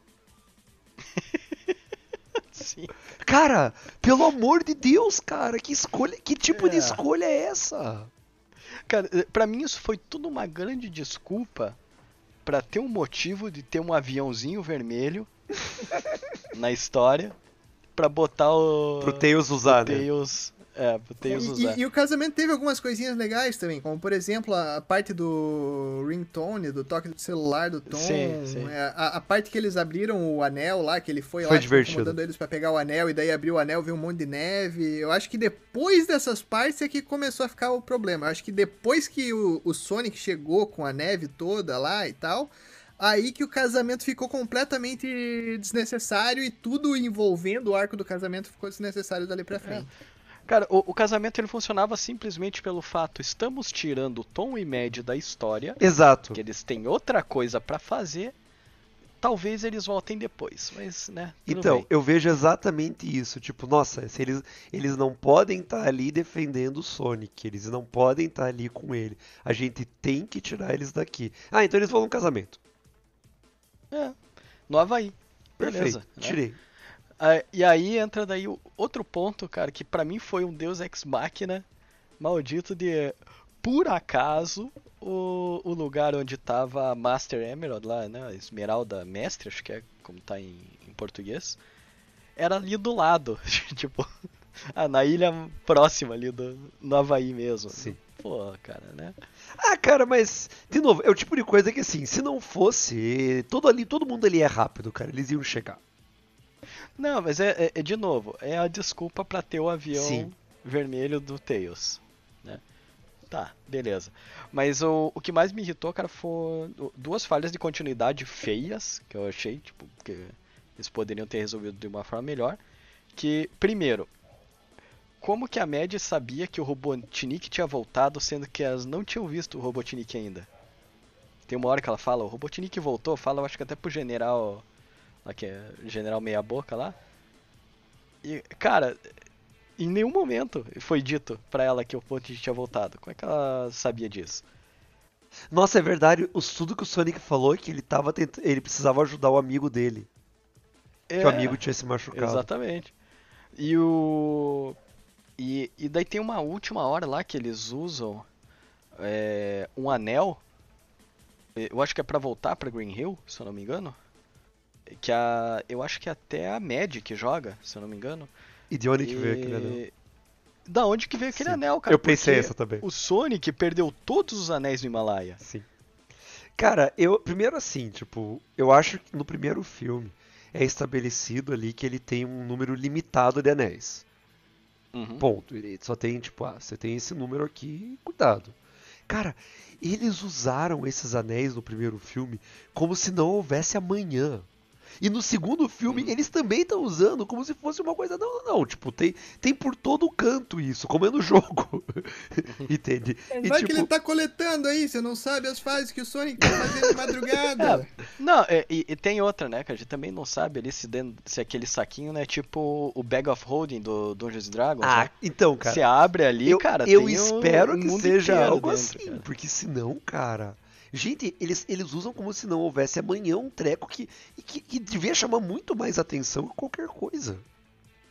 C: Sim.
E: Cara, pelo amor de Deus, cara, que escolha, que tipo de
C: É.
E: escolha é essa?
C: Cara, eh, pra mim isso foi tudo uma grande desculpa pra ter um motivo de ter um aviãozinho vermelho na história pra botar o.
E: Pro Tails usar, né?
C: Tails. É, pro Tails
D: E-
C: usar.
D: E, e o casamento teve algumas coisinhas legais também, como por exemplo a, parte do ringtone, do toque do celular do Tom,
C: Sim, sim.
D: é, a, a parte que eles abriram o anel lá, que ele foi,
E: Foi
D: lá
E: divertido.
D: incomodando eles pra pegar o anel e daí abriu o anel, viu um monte de neve. Eu acho que depois dessas partes é que começou a ficar o problema. Eu acho que depois que o, o Sonic chegou com a neve toda lá e tal, aí que o casamento ficou completamente desnecessário e tudo envolvendo o arco do casamento ficou desnecessário dali pra frente.
C: Cara, o, o casamento ele funcionava simplesmente pelo fato, estamos tirando o Tom e Mad da história,
E: Exato.
C: que eles têm outra coisa pra fazer, talvez eles voltem depois, mas, né?
E: Então,
C: bem.
E: eu vejo exatamente isso. Tipo, nossa, se eles, eles não podem estar ali defendendo o Sonic, eles não podem estar ali com ele. A gente tem que tirar eles daqui. Ah, então eles vão num casamento.
C: É, no Havaí. Beleza.
E: Perfeito,
C: né?
E: tirei.
C: Ah, e aí entra daí outro ponto, cara, que pra mim foi um Deus Ex Machina maldito de por acaso o, o lugar onde tava a Master Emerald lá, né, a Esmeralda Mestre, acho que é como tá em, em português, era ali do lado, tipo, ah, na ilha próxima ali do no Havaí mesmo.
E: Sim.
C: Pô, cara, né?
E: Ah, cara, mas, de novo, é o tipo de coisa que assim, se não fosse, todo ali, todo mundo ali é rápido, cara, eles iam chegar.
C: Não, mas é, é- é de novo, é a desculpa pra ter o avião
E: Sim.
C: vermelho do Tails, né? Tá, beleza. Mas o, o que mais me irritou, cara, foram duas falhas de continuidade feias, que eu achei, tipo, que eles poderiam ter resolvido de uma forma melhor. Que, primeiro, como que a Mad sabia que o Robotnik tinha voltado, sendo que elas não tinham visto o Robotnik ainda? Tem uma hora que ela fala, o Robotnik voltou, fala, eu acho que até pro general, lá que é general meia boca lá. E, cara, em nenhum momento foi dito pra ela que o Robotnik tinha voltado. Como é que ela sabia disso?
E: Nossa, é verdade, o tudo que o Sonic falou é que ele tava tent... ele precisava ajudar o amigo dele, que o
C: É.
E: amigo tinha se machucado.
C: Exatamente. E o. E, e daí tem uma última hora lá que eles usam é, um anel. Eu acho que é pra voltar pra Green Hill, se eu não me engano. Que a. Eu acho que é até a que joga, se eu não me engano.
E: E de onde que veio aquele anel?
C: E- Da onde que veio aquele
E: Sim.
C: anel, cara?
E: Eu pensei essa também.
C: O Sonic perdeu todos os anéis do Himalaia.
E: Sim. Cara, eu. Primeiro assim, tipo, eu acho que no primeiro filme é estabelecido ali que ele tem um número limitado de anéis.
C: Uhum.
E: Ponto. Ele só tem, tipo, ah, você tem esse número aqui, cuidado. Cara, eles usaram esses anéis no primeiro filme como se não houvesse amanhã. E no segundo filme, eles também estão usando como se fosse uma coisa. Não, não, não. Tipo, tem, tem por todo o canto isso, como é no jogo. Entende? E,
D: Vai que
E: tipo,
D: ele tá coletando aí, você não sabe as fases que o Sonic tá fazendo de madrugada.
C: Não, é, e, e tem outra, né, que a gente também não sabe ali se, dentro, se aquele saquinho, né, tipo o Bag of Holding do Dungeons and Dragons,
E: Ah,
C: né?
E: então, cara.
C: Você abre ali,
E: eu,
C: cara,
E: eu espero
C: o
E: que
C: mundo
E: seja algo
C: dentro,
E: assim,
C: cara.
E: porque senão, cara. Gente, eles, eles usam como se não houvesse amanhã um treco que, e que, que devia chamar muito mais atenção que qualquer coisa.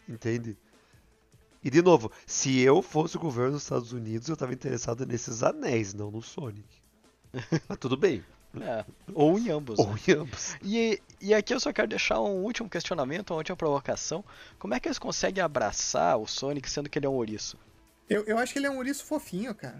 E: Entende? E de novo, se eu fosse o governo dos Estados Unidos, eu tava interessado nesses anéis, não no Sonic. Mas tudo bem.
C: É, ou em ambos,
E: Ou
C: né?
E: em ambos.
C: E, e aqui eu só quero deixar um último questionamento, uma última provocação. Como é que eles conseguem abraçar o Sonic sendo que ele é um ouriço?
D: Eu, eu acho que ele é um ouriço fofinho, cara.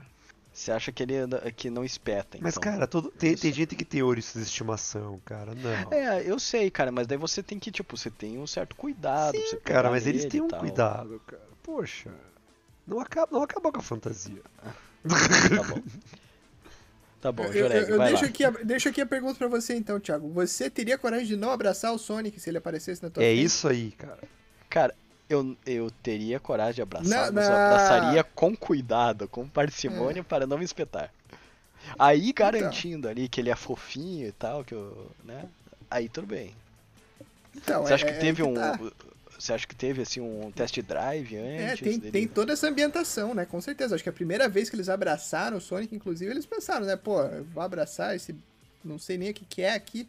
C: Você acha que ele que não espeta, então?
E: Mas, cara, todo- tem, tem gente que tem ouriços de estimação, cara. Não.
C: É, eu sei, cara, mas daí você tem que, tipo, você tem um certo cuidado. pra você
E: Sim, cara, mas eles têm um
C: tal.
E: cuidado, cara. Poxa. Não acaba, não acaba com a fantasia.
C: Tá bom. Tá bom,
D: Eu, eu,
C: Joreg,
D: eu
C: vai
D: deixo,
C: lá.
D: aqui a, deixo aqui a pergunta pra você então, Thiago. Você teria coragem de não abraçar o Sonic se ele aparecesse na tua
E: É
D: frente?
E: isso aí, cara.
C: Cara, eu, eu teria coragem de abraçar,
D: Não,
C: mas eu abraçaria com cuidado, com parcimônia para não me espetar. Aí
D: Então.
C: garantindo ali que ele é fofinho e tal, que eu, né? Aí tudo bem.
D: Então,
C: Você acha
D: é-
C: que
D: é
C: teve um
D: tá.
C: você acha que teve assim um test drive
D: É,
C: antes
D: tem,
C: dele?
D: tem toda essa ambientação, né? Com certeza. Acho que a primeira vez que eles abraçaram o Sonic, inclusive, eles pensaram, né? Pô, vou abraçar esse. Não sei nem o que, que é aqui.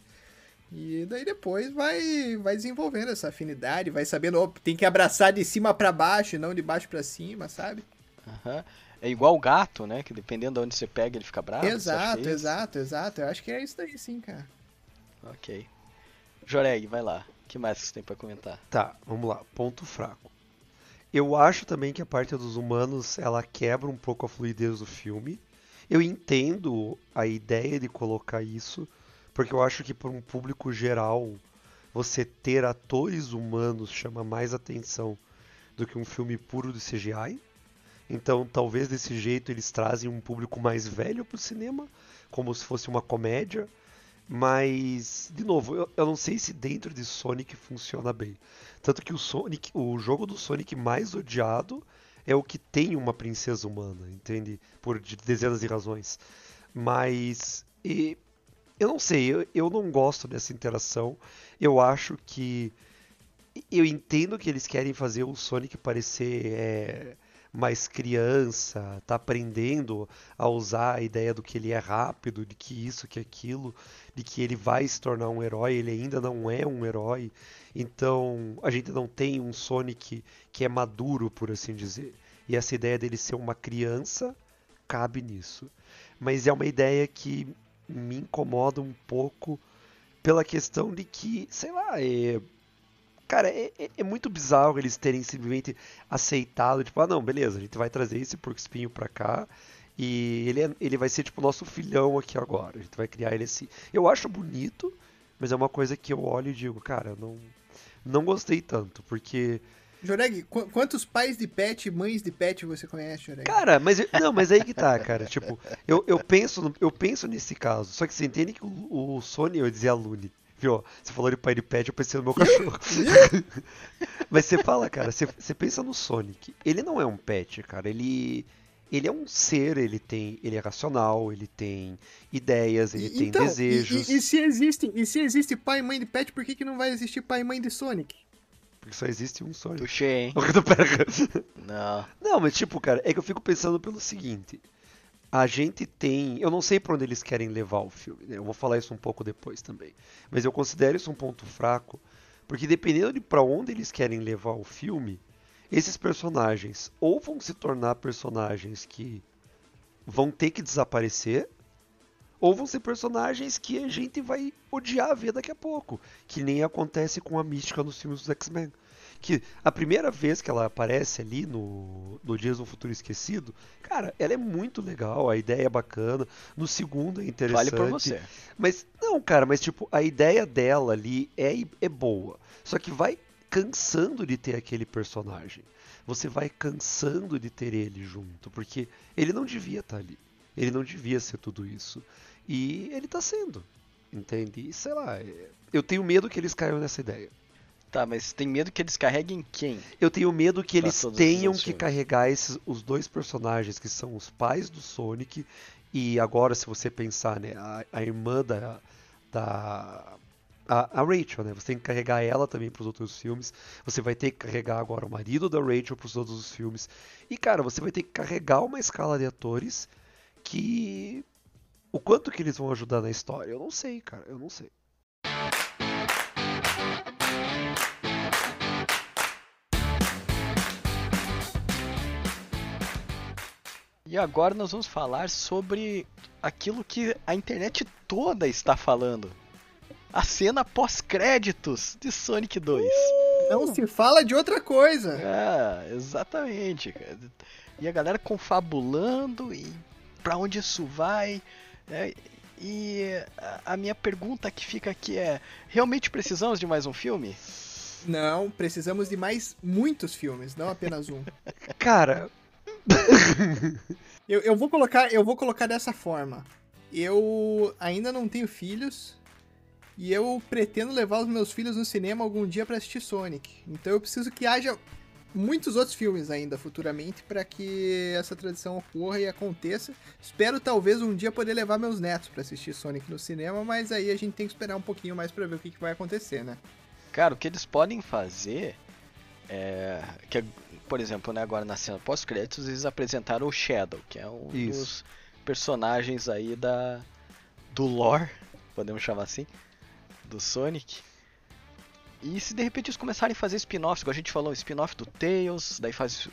D: E daí depois vai, vai desenvolvendo essa afinidade, vai sabendo, ó, tem que abraçar de cima pra baixo e não de baixo pra cima, sabe?
C: Aham. É igual o gato, né? Que dependendo de onde você pega, ele fica bravo.
D: exato,
C: é
D: exato, exato. Eu acho que é isso daí sim, cara.
C: Ok. Joreg, vai lá. O que mais você tem pra comentar?
E: Tá, vamos lá. Ponto fraco. Eu acho também que a parte dos humanos ela quebra um pouco a fluidez do filme. Eu entendo a ideia de colocar isso, porque eu acho que para um público geral você ter atores humanos chama mais atenção do que um filme puro de CGI. Então, talvez desse jeito eles trazem um público mais velho pro cinema, como se fosse uma comédia. Mas, de novo, eu, eu não sei se dentro de Sonic funciona bem. Tanto que o Sonic, o jogo do Sonic mais odiado é o que tem uma princesa humana, entende? Por de- dezenas de razões. Mas e eu não sei, eu, eu não gosto dessa interação. Eu acho que. Eu entendo que eles querem fazer o Sonic parecer é, mais criança, tá aprendendo a usar a ideia do que ele é rápido, de que isso, que aquilo, de que ele vai se tornar um herói, ele ainda não é um herói. Então, a gente não tem um Sonic que é maduro, por assim dizer. E essa ideia dele ser uma criança cabe nisso. Mas é uma ideia que me incomoda um pouco pela questão de que, sei lá, é. Cara, é, é, é muito bizarro eles terem simplesmente aceitado, tipo, ah não, beleza, a gente vai trazer esse porco espinho pra cá e ele, é, ele vai ser tipo nosso filhão aqui agora. A gente vai criar ele assim. Eu acho bonito, mas é uma coisa que eu olho e digo, cara, não, não gostei tanto, porque
D: Joreg, qu quantos pais de pet mães de pet você conhece, Joreg?
E: Cara, mas não, mas aí que tá, cara. Tipo, eu, eu penso eu penso nesse caso. Só que você entende que o, o Sony, eu dizia Lune. Viu? Você falou de pai de pet, eu pensei no meu cachorro. mas você fala, cara, você, você pensa no Sonic. Ele não é um pet, cara. Ele ele é um ser, ele tem, ele é racional, ele tem ideias, ele tem
D: então,
E: desejos.
D: E, e, e, se existe, e se existe pai e mãe de pet, por que, que não vai existir pai e mãe de Sonic?
E: Porque só existe um Sonic.
C: Tuxê, hein?
E: Não. Não, mas tipo, cara, é que eu fico pensando pelo seguinte. A gente tem. Eu não sei para onde eles querem levar o filme, né? Eu vou falar isso um pouco depois também. Mas eu considero isso um ponto fraco. Porque dependendo de para onde eles querem levar o filme, esses personagens ou vão se tornar personagens que vão ter que desaparecer, ou vão ser personagens que a gente vai odiar ver daqui a pouco, que nem acontece com a Mística nos filmes dos X-Men. Que a primeira vez que ela aparece ali no, no Dias do Futuro Esquecido, cara, ela é muito legal, a ideia é bacana. No segundo é interessante.
C: Vale por você.
E: Mas, não, cara, mas tipo, a ideia dela ali é, é boa. Só que vai cansando de ter aquele personagem. Você vai cansando de ter ele junto, porque ele não devia estar ali. Ele não devia ser tudo isso. E ele tá sendo. Entende? E sei lá, é, eu tenho medo que eles caiam nessa ideia.
C: Tá, mas tem medo que eles carreguem quem?
E: Eu tenho medo que eles tenham que carregar esses, os dois personagens que são os pais do Sonic. E agora, se você pensar, né, a, a irmã da, da a, a, Rachel, né? Você tem que carregar ela também para os outros filmes. Você vai ter que carregar agora o marido da Rachel para os outros os filmes. E cara, você vai ter que carregar uma escala de atores que o quanto que eles vão ajudar na história, eu não sei, cara, eu não sei.
C: E agora nós vamos falar sobre aquilo que a internet toda está falando. A cena pós-créditos de Sonic 2.
D: Não se fala de outra coisa.
C: É, exatamente. E a galera confabulando e para onde isso vai. É, e a minha pergunta que fica aqui é: realmente precisamos de mais um filme?
D: Não, precisamos de mais muitos filmes, não apenas um.
E: Cara,
D: eu, eu vou colocar, eu vou colocar dessa forma. Eu ainda não tenho filhos e eu pretendo levar os meus filhos no cinema algum dia para assistir Sonic. Então eu preciso que haja muitos outros filmes ainda futuramente para que essa tradição ocorra e aconteça. Espero talvez um dia poder levar meus netos para assistir Sonic no cinema, mas aí a gente tem que esperar um pouquinho mais para ver o que, que vai acontecer, né?
C: Cara, o que eles podem fazer é que, por exemplo, né, agora na cena pós-créditos eles apresentaram o Shadow, que é um Isso. dos personagens aí da do lore, podemos chamar assim, do Sonic. E se de repente eles começarem a fazer spin-offs, como a gente falou, spin-off do Tails, daí faz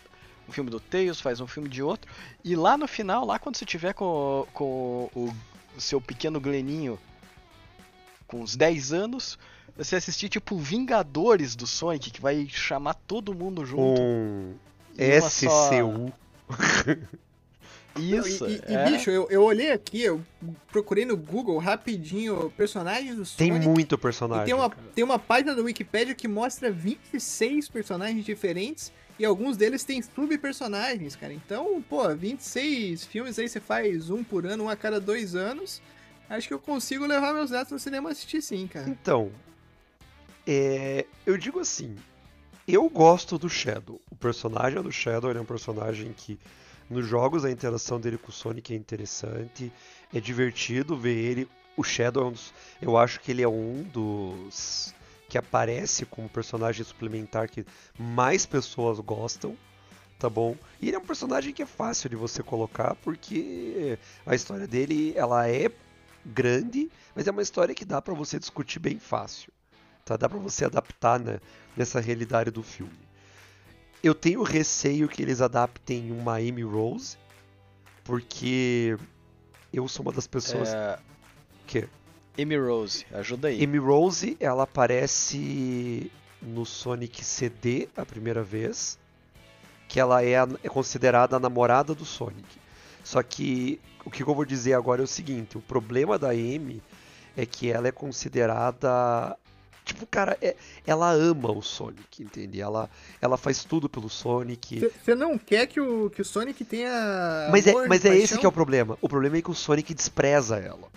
C: um filme do Tails, faz um filme de outro, e lá no final, lá quando você tiver com, com o, o seu pequeno Gleninho com uns 10 anos, você assistir tipo Vingadores do Sonic, que vai chamar todo mundo junto.
E: Um SCU. Só...
D: Isso. E, e, é. bicho, eu, eu olhei aqui, eu procurei no Google rapidinho personagens do Sonic.
E: Tem muito personagem.
D: Tem uma, tem uma página do Wikipedia que mostra 26 personagens diferentes e alguns deles têm sub-personagens, cara. Então, pô, 26 filmes aí você faz um por ano, um a cada dois anos. Acho que eu consigo levar meus netos no cinema assistir sim, cara.
E: Então, é, eu digo assim, eu gosto do Shadow. O personagem do Shadow é um personagem que nos jogos a interação dele com o Sonic é interessante, é divertido ver ele o Shadow é um dos, eu acho que ele é um dos que aparece como personagem suplementar que mais pessoas gostam, tá bom? E ele é um personagem que é fácil de você colocar porque a história dele ela é grande, mas é uma história que dá para você discutir bem fácil, tá? Dá para você adaptar né, nessa realidade do filme. Eu tenho receio que eles adaptem uma Amy Rose, porque eu sou uma das pessoas
C: É,
E: que
C: Amy Rose, ajuda aí.
E: Amy Rose, ela aparece no Sonic CD a primeira vez, que ela é, a- é considerada a namorada do Sonic. Só que o que eu vou dizer agora é o seguinte: o problema da Amy é que ela é considerada. Tipo, cara, é- ela ama o Sonic, entende? Ela, ela faz tudo pelo Sonic.
D: Você não quer que o, que o Sonic tenha.
E: Mas é,
D: amor,
E: mas é esse que é o problema. O problema é que o Sonic despreza ela.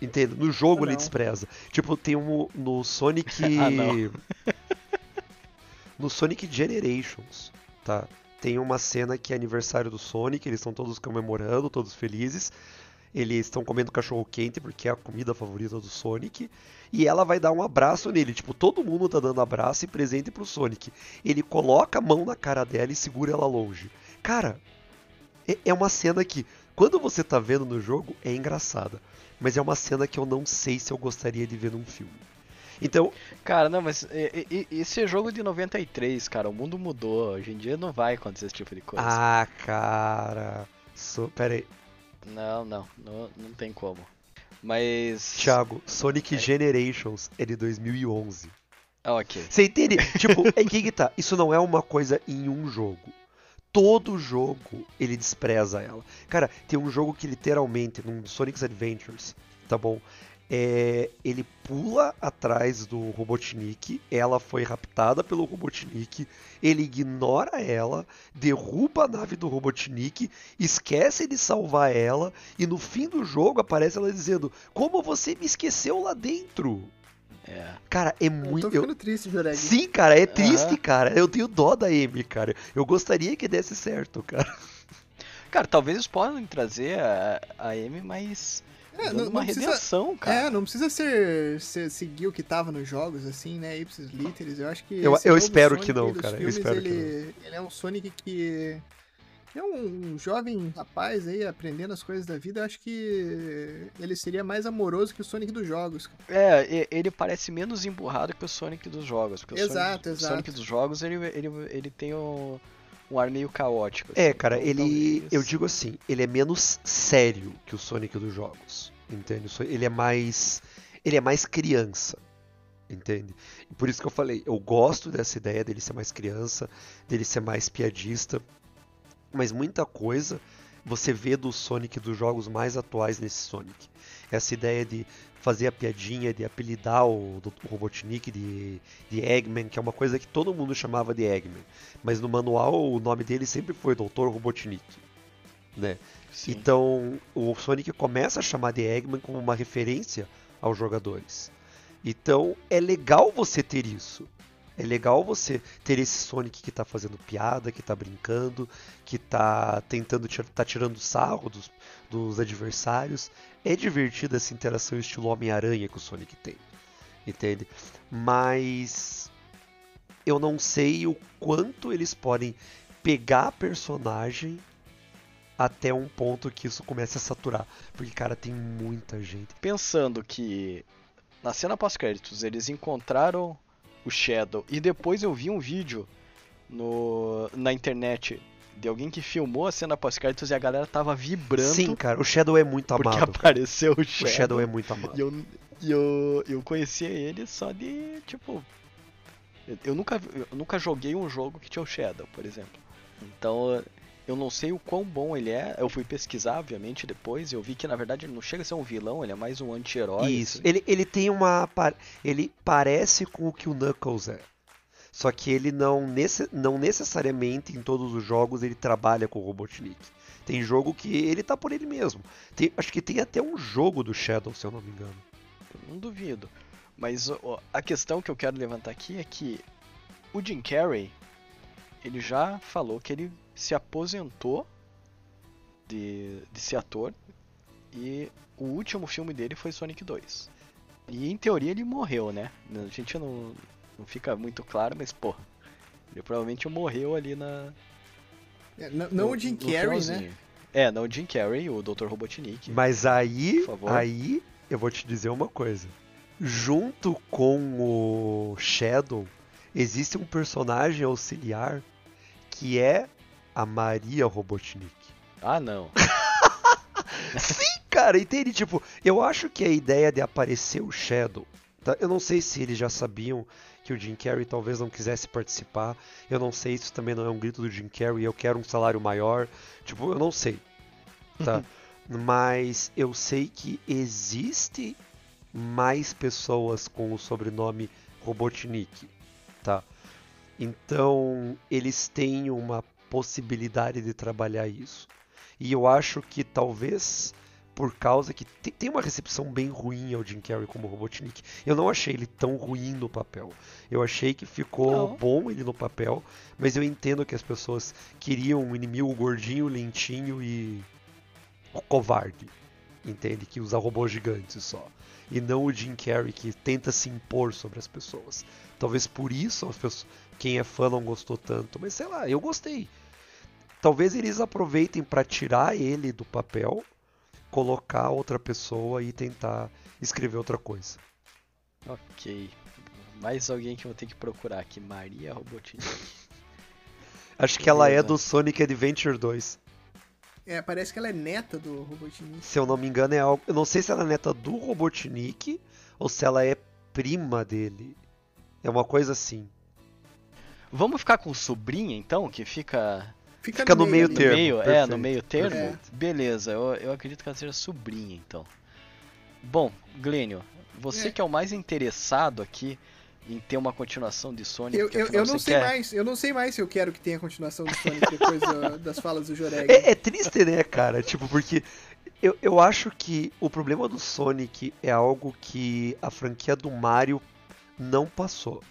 E: Entende? No jogo
D: Ah,
E: ele despreza. Tipo, tem um no Sonic.
C: Ah,
E: no Sonic Generations, tá? Tem uma cena que é aniversário do Sonic, eles estão todos comemorando, todos felizes. Eles estão comendo cachorro quente porque é a comida favorita do Sonic. E ela vai dar um abraço nele. Tipo, todo mundo tá dando abraço e presente pro Sonic. Ele coloca a mão na cara dela e segura ela longe. Cara, é- é uma cena que, quando você tá vendo no jogo, é engraçada. Mas é uma cena que eu não sei se eu gostaria de ver num filme. Então,
C: Cara, não, mas esse é jogo de 93, cara. O mundo mudou. Hoje em dia não vai acontecer esse tipo de coisa.
E: ah, cara. So, pera aí.
C: Não, não, não, não tem como. Mas.
E: Thiago, Sonic
C: É.
E: Generations é de 2011.
C: Ah, ok.
E: Você entende? tipo, é que que tá. Isso não é uma coisa em um jogo. Todo jogo ele despreza ela. Cara, tem um jogo que literalmente, num Sonic's Adventures, tá bom? É, ele pula atrás do Robotnik, ela foi raptada pelo Robotnik, ele ignora ela, derruba a nave do Robotnik, esquece de salvar ela, e no fim do jogo aparece ela dizendo: Como você me esqueceu lá dentro?
C: É.
E: Cara, é
D: Eu
E: muito.
D: tô
E: eu-
D: ficando triste, Joreg.
E: Sim, cara, é triste,
C: Aham.
E: cara. Eu tenho dó da Amy, cara. Eu gostaria que desse certo, cara.
C: Cara, talvez eles possam trazer a, a Amy, mas.
D: É, não,
C: uma
D: não precisa,
C: redenção, cara.
D: é, não precisa ser, ser- seguir o que tava nos jogos, assim, né? Ipsis literis. Eu acho que.
E: Eu- eu
D: novo
E: espero
D: Sonic
E: que não, cara, eu
D: filmes,
E: espero que
D: ele, ele é um Sonic que. É um jovem rapaz aí aprendendo as coisas da vida. Eu acho que ele seria mais amoroso que o Sonic dos jogos.
C: É, ele parece menos emburrado que o Sonic dos jogos. Porque o
D: Exato,
C: Sonic, o
D: exato.
C: Sonic dos jogos, ele, ele, ele tem um, um ar meio caótico.
E: É,
C: assim.
E: cara,
C: Então,
E: ele.
C: talvez-
E: Eu digo assim, ele é menos sério que o Sonic dos jogos. Entende? Ele é mais. Ele é mais criança. Entende? E Por isso que eu falei, eu gosto dessa ideia dele ser mais criança, dele ser mais piadista. Mas muita coisa você vê do Sonic dos jogos mais atuais nesse Sonic. Essa ideia de fazer a piadinha, de apelidar o, o Robotnik de, de Eggman, que é uma coisa que todo mundo chamava de Eggman. Mas no manual o nome dele sempre foi Dr. Robotnik. Né?
C: Sim.
E: Então o Sonic começa a chamar de Eggman como uma referência aos jogadores. Então é legal você ter isso. É legal você ter esse Sonic que tá fazendo piada, que tá brincando, que tá tentando tá tirando sarro dos, dos adversários. É divertida essa interação estilo Homem-Aranha que o Sonic tem. Entende? Mas eu não sei o quanto eles podem pegar a personagem até um ponto que isso comece a saturar. Porque, cara, tem muita gente.
C: Pensando que na cena pós-créditos eles encontraram o Shadow e depois eu vi um vídeo no, na internet de alguém que filmou a cena pós-créditos e a galera tava vibrando
E: Sim, cara, o Shadow é muito
C: porque
E: amado. cara.
C: apareceu o
E: O
C: Shadow.
E: Shadow é muito amado.
C: E eu, eu, eu conhecia ele só de, tipo... eu- nunca, eu nunca joguei um jogo que tinha o Shadow, por exemplo. Então, eu não sei o quão bom ele é. Eu fui pesquisar, obviamente, depois. E eu vi que, na verdade, ele não chega a ser um vilão, ele é mais um anti-herói.
E: Isso.
C: assim.
E: Ele, ele tem uma. Ele parece com o que o Knuckles é. Só que ele não, não necessariamente em todos os jogos ele trabalha com o Robotnik. Tem jogo que ele tá por ele mesmo. Tem- acho que tem até um jogo do Shadow, se eu não me engano.
C: Não duvido. Mas ó, a questão que eu quero levantar aqui é que o Jim Carrey, ele já falou que ele se aposentou de, de ser ator e o último filme dele foi Sonic 2. E em teoria ele morreu, né? A gente não, não fica muito claro, mas pô, ele provavelmente morreu ali na.
D: É, não não o Jim
C: no
D: Carrey, né?
C: É, não o Jim Carrey, o Dr. Robotnik.
E: Mas aí,
C: Por favor.
E: aí eu vou te dizer uma coisa. Junto com o Shadow, existe um personagem auxiliar que é a Maria Robotnik.
C: Ah, não.
E: Sim, cara, entende? Tipo, eu acho que a ideia de aparecer o Shadow, tá? eu não sei se eles já sabiam que o Jim Carrey talvez não quisesse participar. Eu não sei, isso também não é um grito do Jim Carrey, eu quero um salário maior. Tipo, eu não sei. Tá? Mas eu sei que existe mais pessoas com o sobrenome Robotnik, tá? Então, eles têm uma possibilidade de trabalhar isso. E eu acho que talvez por causa que tem, tem uma recepção bem ruim ao Jim Carrey como Robotnik. Eu não achei ele tão ruim no papel. Eu achei que ficou
C: Não.
E: bom ele no papel, mas eu entendo que as pessoas queriam um inimigo gordinho, lentinho e covarde. Entende? Que usa robôs gigantes só. E não o Jim Carrey que tenta se impor sobre as pessoas. Talvez por isso as pessoas, quem é fã não gostou tanto, mas sei lá, eu gostei. Talvez eles aproveitem para tirar ele do papel, colocar outra pessoa e tentar escrever outra coisa.
C: ok. Mais alguém que eu vou ter que procurar aqui. Maria Robotnik.
E: Acho que ela é do Sonic Adventure 2.
D: É, parece que ela é neta do Robotnik.
E: Se eu não me engano, é algo. Eu não sei se ela é neta do Robotnik ou se ela é prima dele. É uma coisa assim.
C: Vamos ficar com sobrinha então, que fica
E: Fica no meio
C: no
E: termo.
C: meio, é, no meio termo.
D: perfeito.
C: Beleza, eu, eu acredito que ela seja sobrinha então. Bom, Glênio, você
D: É.
C: que é o mais interessado aqui em ter uma continuação de Sonic,
D: Eu, eu, eu não sei
C: quer-
D: mais, eu não sei mais se eu quero que tenha continuação do Sonic depois das falas do Joreg.
E: É, é triste, né, cara? Tipo, porque eu, eu acho que o problema do Sonic é algo que a franquia do Mario não passou.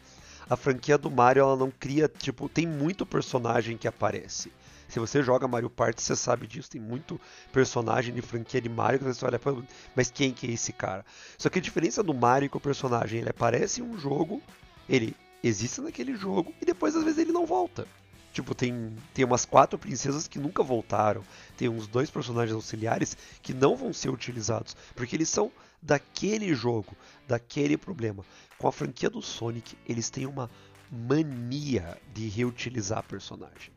E: A franquia do Mario, ela não cria, tipo, tem muito personagem que aparece. Se você joga Mario Party, você sabe disso. Tem muito personagem de franquia de Mario que você olha, "Pô, mas quem que é esse cara? Só que a diferença do Mario com o personagem, ele aparece em um jogo, ele existe naquele jogo e depois às vezes ele não volta. Tipo, tem, tem umas quatro princesas que nunca voltaram. Tem uns dois personagens auxiliares que não vão ser utilizados. Porque eles são daquele jogo, daquele problema. Com a franquia do Sonic, eles têm uma mania de reutilizar personagem.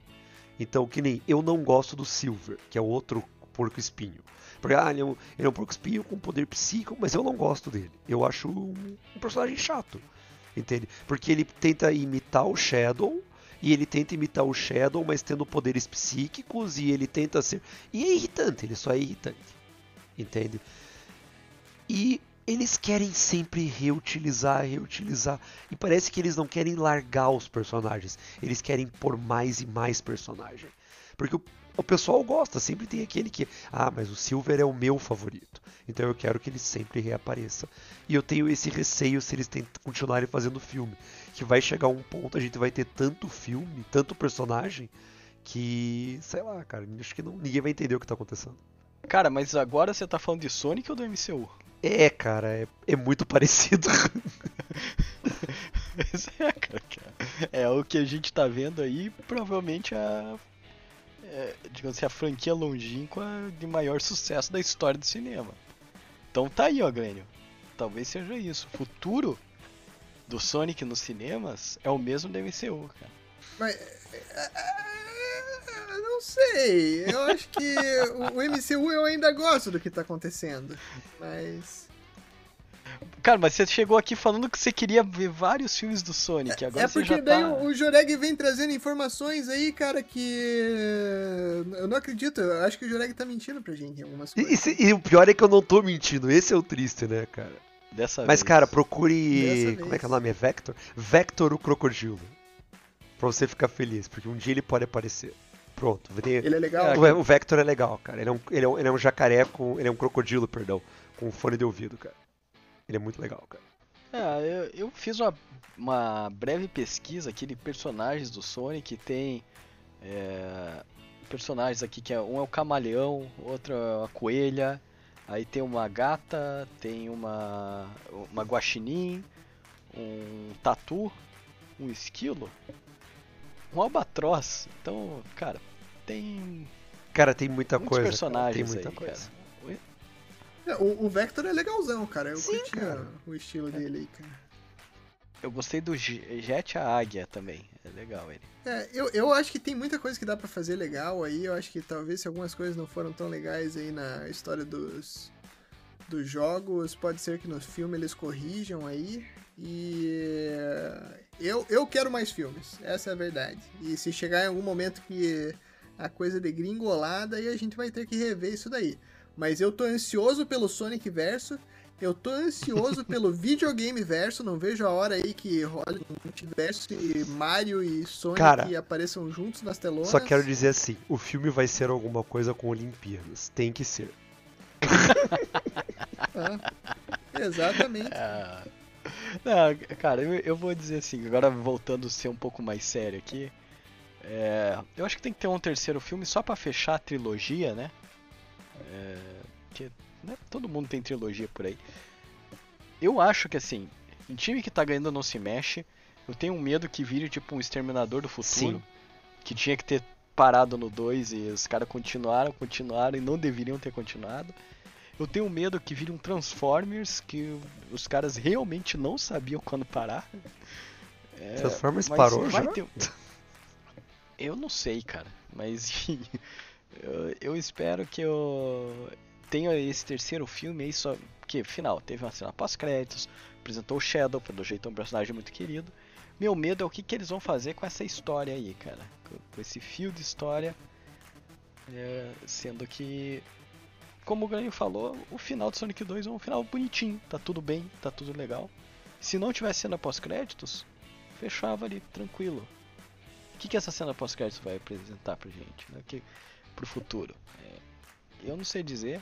E: Então, que nem eu não gosto do Silver, que é o outro porco espinho. Porque ah, ele, é um, ele é um porco espinho com poder psíquico, mas eu não gosto dele. Eu acho um, um personagem chato. Entende? Porque ele tenta imitar o Shadow, e ele tenta imitar o Shadow, mas tendo poderes psíquicos, e ele tenta ser. E é irritante, ele só é irritante. Entende? E eles querem sempre reutilizar, reutilizar. E parece que eles não querem largar os personagens. Eles querem pôr mais e mais personagem. Porque o, o pessoal gosta, sempre tem aquele que. Ah, mas o Silver é o meu favorito. Então eu quero que ele sempre reapareça. E eu tenho esse receio se eles continuarem fazendo filme. Que vai chegar um ponto, a gente vai ter tanto filme, tanto personagem, que. sei lá, cara, acho que não, ninguém vai entender o que tá acontecendo.
C: Cara, mas agora você tá falando de Sonic ou do MCU?
E: É, cara, é, é muito parecido.
C: é, cara. É o que a gente tá vendo aí, provavelmente a. É, digamos assim, a franquia longínqua de maior sucesso da história do cinema. Então tá aí, ó, Glênio. Talvez seja isso. O futuro do Sonic nos cinemas é o mesmo do MCU, cara.
D: Mas. É, é, Não sei. Eu acho que o, MCU eu ainda gosto do que tá acontecendo. Mas.
C: Cara, mas você chegou aqui falando que você queria ver vários filmes do Sonic. Agora
D: é
C: você
D: porque
C: já
D: daí
C: tá...
D: o, o Joreg vem trazendo informações aí, cara, que. Eu não acredito. Eu acho que o Joreg tá mentindo pra gente em algumas
E: E,
D: coisas.
E: e se- e o pior é que eu não tô mentindo, esse é o triste, né, cara?
C: Dessa
E: Mas,
C: vez.
E: cara, procure.
D: Dessa
E: Como é que é o nome? É Vector? Vector o Crocodilo. Pra você ficar feliz, porque um dia ele pode aparecer. Pronto,
D: Ele é legal.
C: É,
E: O, o Vector é legal, cara. Ele é, um, ele, é um, ele é um jacaré com. Ele é um crocodilo, perdão. Com fone de ouvido, cara. Ele é muito legal, cara.
C: É, eu, eu fiz uma, uma breve pesquisa aqui de personagens do Sonic. Tem é, personagens aqui que é um é o camaleão, outro é a coelha, Aí tem uma gata, tem uma uma guaxinim, um tatu, um esquilo, um albatroz. Então, cara, tem
E: Cara, tem muita
C: muitos
E: coisa.
C: personagens
E: tem muita
C: aí,
E: coisa.
C: cara.
D: É, o, o Vector é legalzão, cara. Eu
E: Sim,
D: curti
E: cara.
D: o estilo dele aí, cara.
C: Eu gostei do Je- Jet a Águia também. É legal ele.
D: É, eu, eu acho que tem muita coisa que dá pra fazer legal aí. Eu acho que talvez se algumas coisas não foram tão legais aí na história dos, dos jogos, pode ser que no filme eles corrijam aí. E é, eu, eu quero mais filmes, essa é a verdade. E se chegar em algum momento que a coisa degringolada, aí a gente vai ter que rever isso daí. Mas eu tô ansioso pelo Sonic Verso. Eu tô ansioso pelo videogame verso, não vejo a hora aí que role um multiverso e Mario e Sonic
E: Cara,
D: apareçam juntos nas telonas.
E: Só quero dizer assim, o filme vai ser alguma coisa com Olimpíadas. Tem que ser.
D: Ah, exatamente.
C: Ah, Não, cara, eu, eu vou dizer assim, agora voltando a ser um pouco mais sério aqui. É, eu acho que tem que ter um terceiro filme só pra fechar a trilogia, né? É, que, né, todo mundo tem trilogia por aí. Eu acho que assim, em time que tá ganhando não se mexe. Eu tenho um medo que vire tipo um exterminador do futuro.
E: Sim.
C: Que tinha que ter parado no 2 e os caras continuaram, continuaram e não deveriam ter continuado. Eu tenho medo que vire um Transformers que os caras realmente não sabiam quando parar. É,
E: Transformers parou já?
C: ter- Eu não sei, cara. Mas eu, eu espero que eu tenha esse terceiro filme aí só. Porque, final, teve uma cena pós-créditos, apresentou o Shadow, pelo jeito é um personagem muito querido. Meu medo é o que, que eles vão fazer com essa história aí, cara. Com, esse fio de história. É, sendo que, como o Granho falou, o final de Sonic 2 é um final bonitinho. Tá tudo bem, tá tudo legal. Se não tivesse cena pós-créditos, fechava ali, tranquilo. O que, que essa cena pós-créditos vai apresentar pra gente? Né? Que, pro futuro? É, eu não sei dizer,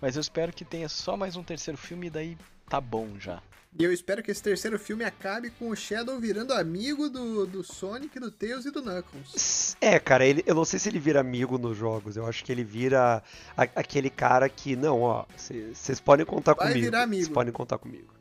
C: mas eu espero que tenha só mais um terceiro filme e daí tá bom já.
D: E eu espero que esse terceiro filme acabe com o Shadow virando amigo do, do Sonic, do Tails e do Knuckles.
E: É, cara, ele, eu não sei se ele vira amigo nos jogos. Eu acho que ele vira a- aquele cara que, não, ó, vocês podem contar
D: Vai
E: comigo.
D: virar amigo.
E: Vocês podem contar comigo.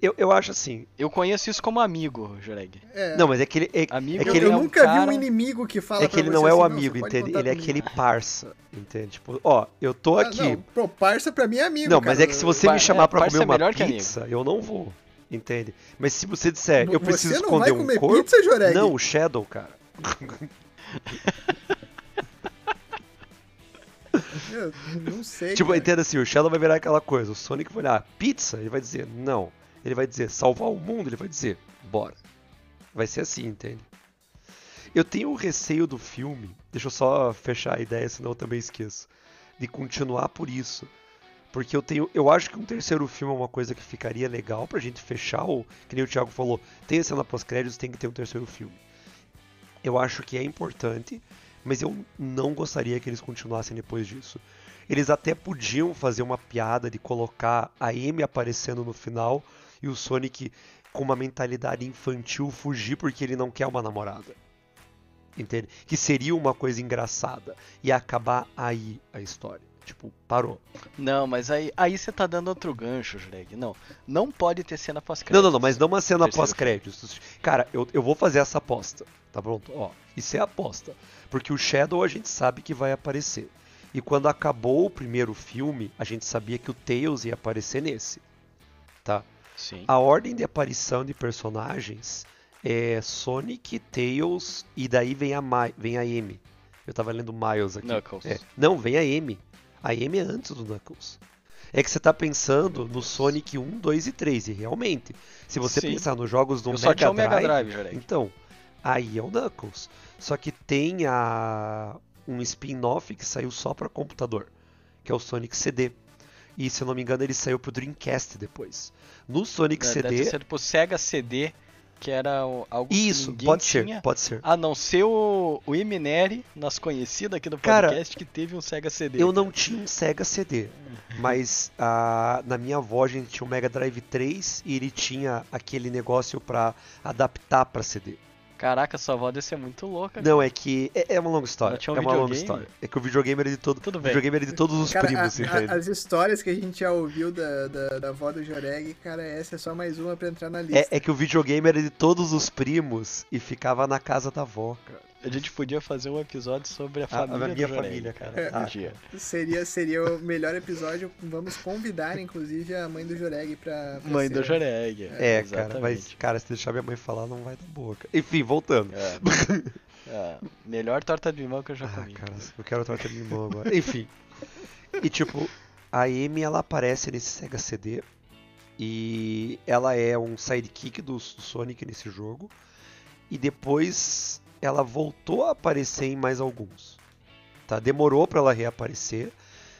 E: Eu, eu acho assim.
C: Eu conheço isso como amigo, Joreg.
D: É,
E: Não, mas é que ele. É,
C: Amigo
E: é que
D: eu,
E: ele,
D: eu
C: é um
D: nunca vi
C: cara-
D: um inimigo que fala
E: é que
D: pra
E: ele
D: você
E: não é o
D: assim,
E: amigo,
D: você
E: entende? Ele é aquele parça, entende? Tipo, ó, eu tô
D: Ah,
E: aqui.
D: não, pô, parça pra mim é amigo,
E: Não, mas
D: cara.
E: é que se você me chamar
C: é,
E: pra comer
C: é
E: uma pizza, eu não vou. Entende? Mas se você disser, eu
D: Você
E: preciso
D: não
E: esconder
D: vai
E: um
D: comer
E: corpo.
D: pizza, Joreg?
E: Não, o Shadow, cara.
D: Eu não sei,
E: tipo,
D: cara.
E: entenda assim, o Shadow vai virar aquela coisa. O Sonic vai olhar, pizza? Ele vai dizer, não. Ele vai dizer, salvar o mundo? Ele vai dizer, bora. Vai ser assim, entende? Eu tenho o receio do filme, deixa eu só fechar a ideia, senão eu também esqueço, de continuar por isso. Porque eu tenho. Eu acho que um terceiro filme é uma coisa que ficaria legal pra gente fechar, ou, que nem o Thiago falou, tem a cena pós-créditos, tem que ter um terceiro filme. Eu acho que é importante, mas eu não gostaria que eles continuassem depois disso. Eles até podiam fazer uma piada de colocar a Amy aparecendo no final e o Sonic com uma mentalidade infantil fugir porque ele não quer uma namorada. Entende? Que seria uma coisa engraçada. E acabar aí a história. Tipo, parou.
C: Não, mas aí, aí você tá dando outro gancho, Joreg. Não, não pode ter cena
E: Não,
C: pós-créditos.
E: não, não, mas não uma cena pós-créditos. Cara, eu, eu vou fazer essa aposta. Tá pronto? Ó, isso é aposta. Porque o Shadow a gente sabe que vai aparecer. E quando acabou o primeiro filme, a gente sabia que o Tails ia aparecer nesse. Tá?
C: Sim.
E: A ordem de aparição de personagens é Sonic, Tails e daí vem a, Ma vem a Amy. Eu tava lendo Miles aqui.
C: Knuckles.
E: É. Não, vem a Amy. A Amy é antes do Knuckles. É que você tá pensando no Sonic 1, 2 e 3. E realmente, se você
C: Sim.
E: pensar nos jogos do
C: Eu
E: Mega,
C: o Mega
E: Drive,
C: Drive, Joreg.
E: então, aí é o Knuckles. Só que tem a um spin-off que saiu só para computador, que é o Sonic CD. E se eu não me engano, ele saiu pro Dreamcast depois. No Sonic
C: É,
E: CD,
C: Deve ser tipo Sega CD, que era o- algo que
E: isso,
C: ninguém
E: pode
C: tinha.
E: ser, pode ser.
C: A não ser o, o Emineri, nosso conhecido aqui do
E: Cara,
C: podcast, que teve um Sega CD.
E: Eu não tinha um Sega CD, mas ah, na minha avó a gente tinha um Mega Drive 3 e ele tinha aquele negócio pra adaptar pra CD.
C: Caraca, sua avó deve ser muito louca.
E: Não, é que. É, é uma longa história.
C: Um
E: é uma longa história. É que o videogame era de todo.
C: Tudo
E: o
C: bem.
E: videogame era de todos os
D: Cara,
E: primos,
D: a- a-
E: entende?
D: as histórias que a gente já ouviu da, da, da avó do Joreg, cara, essa é só mais uma pra entrar na lista.
E: É, é que o videogame era de todos os primos e ficava na casa da avó, cara.
C: A gente podia fazer um episódio sobre a
E: A-
C: família
E: a minha
C: do Joreg,
E: família, cara. Ah,
C: dia.
D: Seria, seria o melhor episódio. Vamos convidar, inclusive, a mãe do Joreg pra. pra
C: Mãe
D: ser.
C: do Joreg.
E: É, cara, mas, cara, se deixar minha mãe falar, não vai dar boa. cara. Enfim, voltando.
C: É. É, melhor torta de limão que eu já
E: Ah,
C: comi.
E: cara, eu quero torta de limão agora. Enfim. E tipo, a Amy ela aparece nesse Sega CD e ela é um sidekick do, do Sonic nesse jogo. E depois ela voltou a aparecer em mais alguns. Tá? Demorou pra ela reaparecer,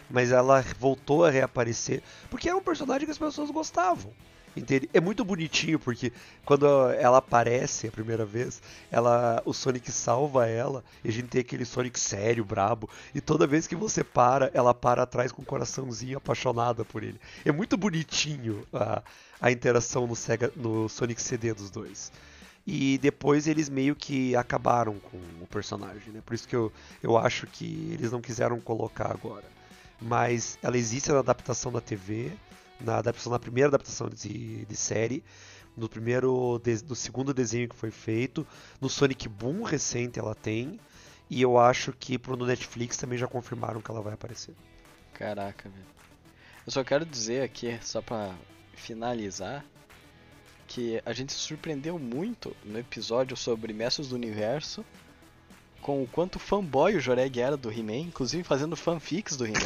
E: mas ela voltou a reaparecer porque é um personagem que as pessoas gostavam. Entende? É muito bonitinho porque quando ela aparece a primeira vez, ela, o Sonic salva ela e a gente tem aquele Sonic sério, brabo. E toda vez que você para, ela para atrás com um coraçãozinho apaixonada por ele. É muito bonitinho a, a interação no, Sega, no Sonic CD dos dois. E depois eles meio que acabaram com o personagem, né? Por isso que eu, eu acho que eles não quiseram colocar agora. Mas ela existe na adaptação da TV, na adaptação na primeira adaptação de, de série, no primeiro no segundo desenho que foi feito, no Sonic Boom recente ela tem, e eu acho que pro Netflix também já confirmaram que ela vai aparecer.
C: Caraca, velho. Eu só quero dizer aqui, só pra finalizar, que a gente se surpreendeu muito no episódio sobre Mestres do Universo com o quanto fanboy o Joreg era do He-Man, inclusive fazendo fanfics do He-Man.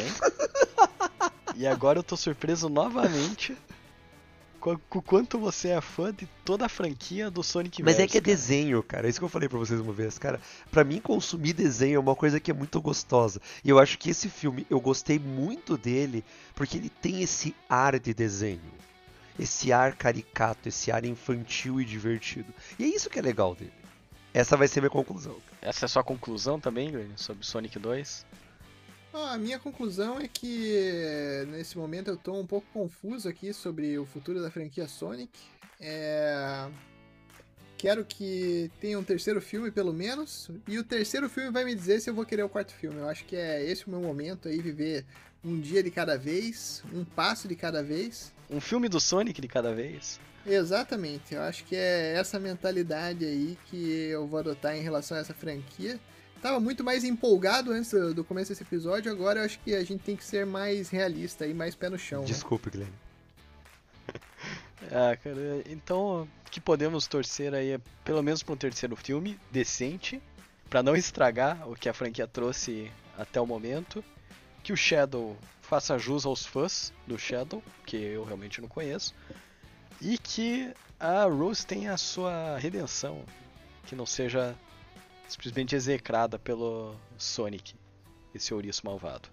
C: e agora eu tô surpreso novamente com o quanto você é fã de toda a franquia do Sonic
E: Mas é
C: Verso,
E: que é
C: cara.
E: desenho, cara. É isso que eu falei pra vocês uma vez, cara. Pra mim, consumir desenho é uma coisa que é muito gostosa. E eu acho que esse filme, eu gostei muito dele porque ele tem esse ar de desenho. Esse ar caricato, esse ar infantil e divertido. E é isso que é legal dele. Essa vai ser minha conclusão.
C: Essa é a sua conclusão também, Glenn, sobre Sonic 2?
D: Ah, a minha conclusão é que eh, nesse momento eu tô um pouco confuso aqui sobre o futuro da franquia Sonic. É... Quero que tenha um terceiro filme, pelo menos. E o terceiro filme vai me dizer se eu vou querer o quarto filme. Eu acho que é esse o meu momento aí, viver um dia de cada vez, um passo de cada vez.
C: Um filme do Sonic de cada vez?
D: Exatamente, eu acho que é essa mentalidade aí que eu vou adotar em relação a essa franquia. Tava muito mais empolgado antes do começo desse episódio, agora eu acho que a gente tem que ser mais realista e mais pé no chão. né?
E: Desculpe, Glenn.
C: Ah, cara, então o que podemos torcer aí é pelo menos para um terceiro filme decente, pra não estragar o que a franquia trouxe até o momento, que o Shadow faça jus aos fãs do Shadow, que eu realmente não conheço, e que a Rose tenha a sua redenção, que não seja simplesmente execrada pelo Sonic, esse ouriço malvado.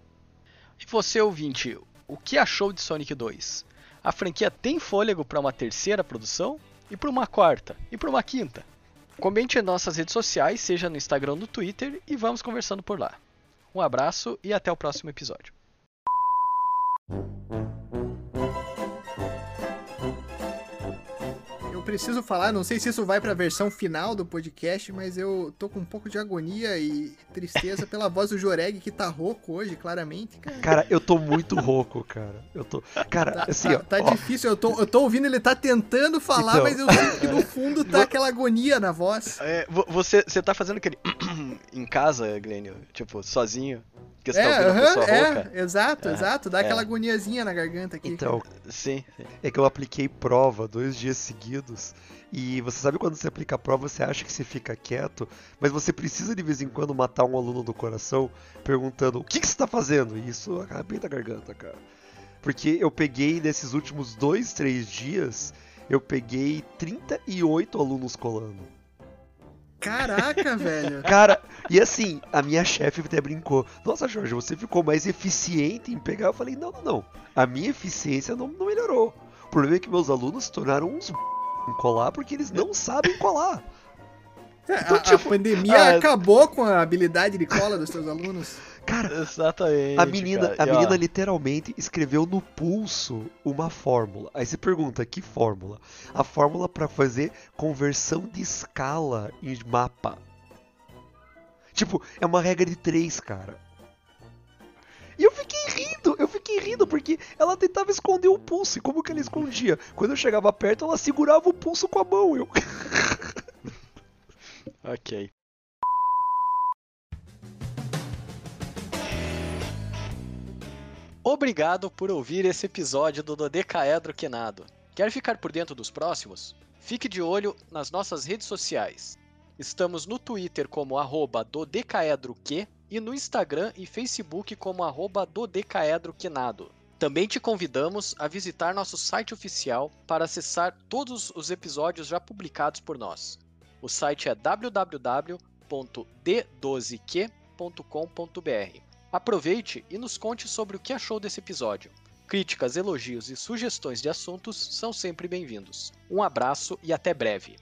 C: E você, ouvinte, o que achou de Sonic 2? A franquia tem fôlego para uma terceira produção? E para uma quarta? E para uma quinta? Comente em nossas redes sociais, seja no Instagram ou no Twitter, e vamos conversando por lá. Um abraço e até o próximo episódio.
D: Eu preciso falar, não sei se isso vai pra versão final do podcast, mas eu tô com um pouco de agonia e tristeza pela voz do Joreg que tá rouco hoje, claramente, cara.
E: Cara, eu tô muito rouco, cara. Eu tô. Cara,
D: Tá,
E: assim,
D: tá-
E: ó.
D: tá
E: ó,
D: difícil, eu tô, eu tô ouvindo ele tá tentando falar,
E: Então.
D: mas eu sinto que no fundo tá aquela agonia na voz.
C: É, vo- você, você tá fazendo aquele em casa, Glênio? Tipo, sozinho? Que você
D: É,
C: tá ouvindo a
D: aham,
C: pessoa
D: é,
C: rouca?
D: exato,
C: É,
D: exato, dá
C: é.
D: aquela agoniazinha na garganta aqui.
E: Então,
C: Sim, sim.
E: é que eu apliquei prova dois dias seguidos. E você sabe quando você aplica a prova, você acha que você fica quieto, mas você precisa de vez em quando matar um aluno do coração perguntando o que, que você tá fazendo? E isso arrebenta a garganta, cara. Porque eu peguei nesses últimos dois, três dias, eu peguei 38 alunos colando.
D: Caraca, velho.
E: Cara, e assim, a minha chefe até brincou. Nossa, Jorge, você ficou mais eficiente em pegar. Eu falei, não, não, não. A minha eficiência não, não melhorou. O problema é que meus alunos se tornaram uns em colar porque eles não sabem colar.
D: A, a
E: tipo,
D: pandemia
C: ah,
D: acabou com a habilidade de cola dos teus alunos.
E: Cara,
C: Exatamente.
E: a menina,
C: cara.
E: a
C: ó,
E: menina literalmente escreveu no pulso uma fórmula. Aí você pergunta, que fórmula? A fórmula para fazer conversão de escala em mapa. Tipo, é uma regra de três, cara. E eu fiquei rindo, eu fiquei rindo porque ela tentava esconder o pulso. E como que ela escondia? Quando eu chegava perto, ela segurava o pulso com a mão. Eu...
C: Ok. Obrigado por ouvir esse episódio do Dodecaedro Quinado. Quer ficar por dentro dos próximos? Fique de olho nas nossas redes sociais. Estamos no Twitter como arroba dodecaedroq e no Instagram e Facebook como arroba. Também te convidamos a visitar nosso site oficial para acessar todos os episódios já publicados por nós. O site é www.d12q.com.br. Aproveite e nos conte sobre o que achou desse episódio. Críticas, elogios e sugestões de assuntos são sempre bem-vindos. Um abraço e até breve.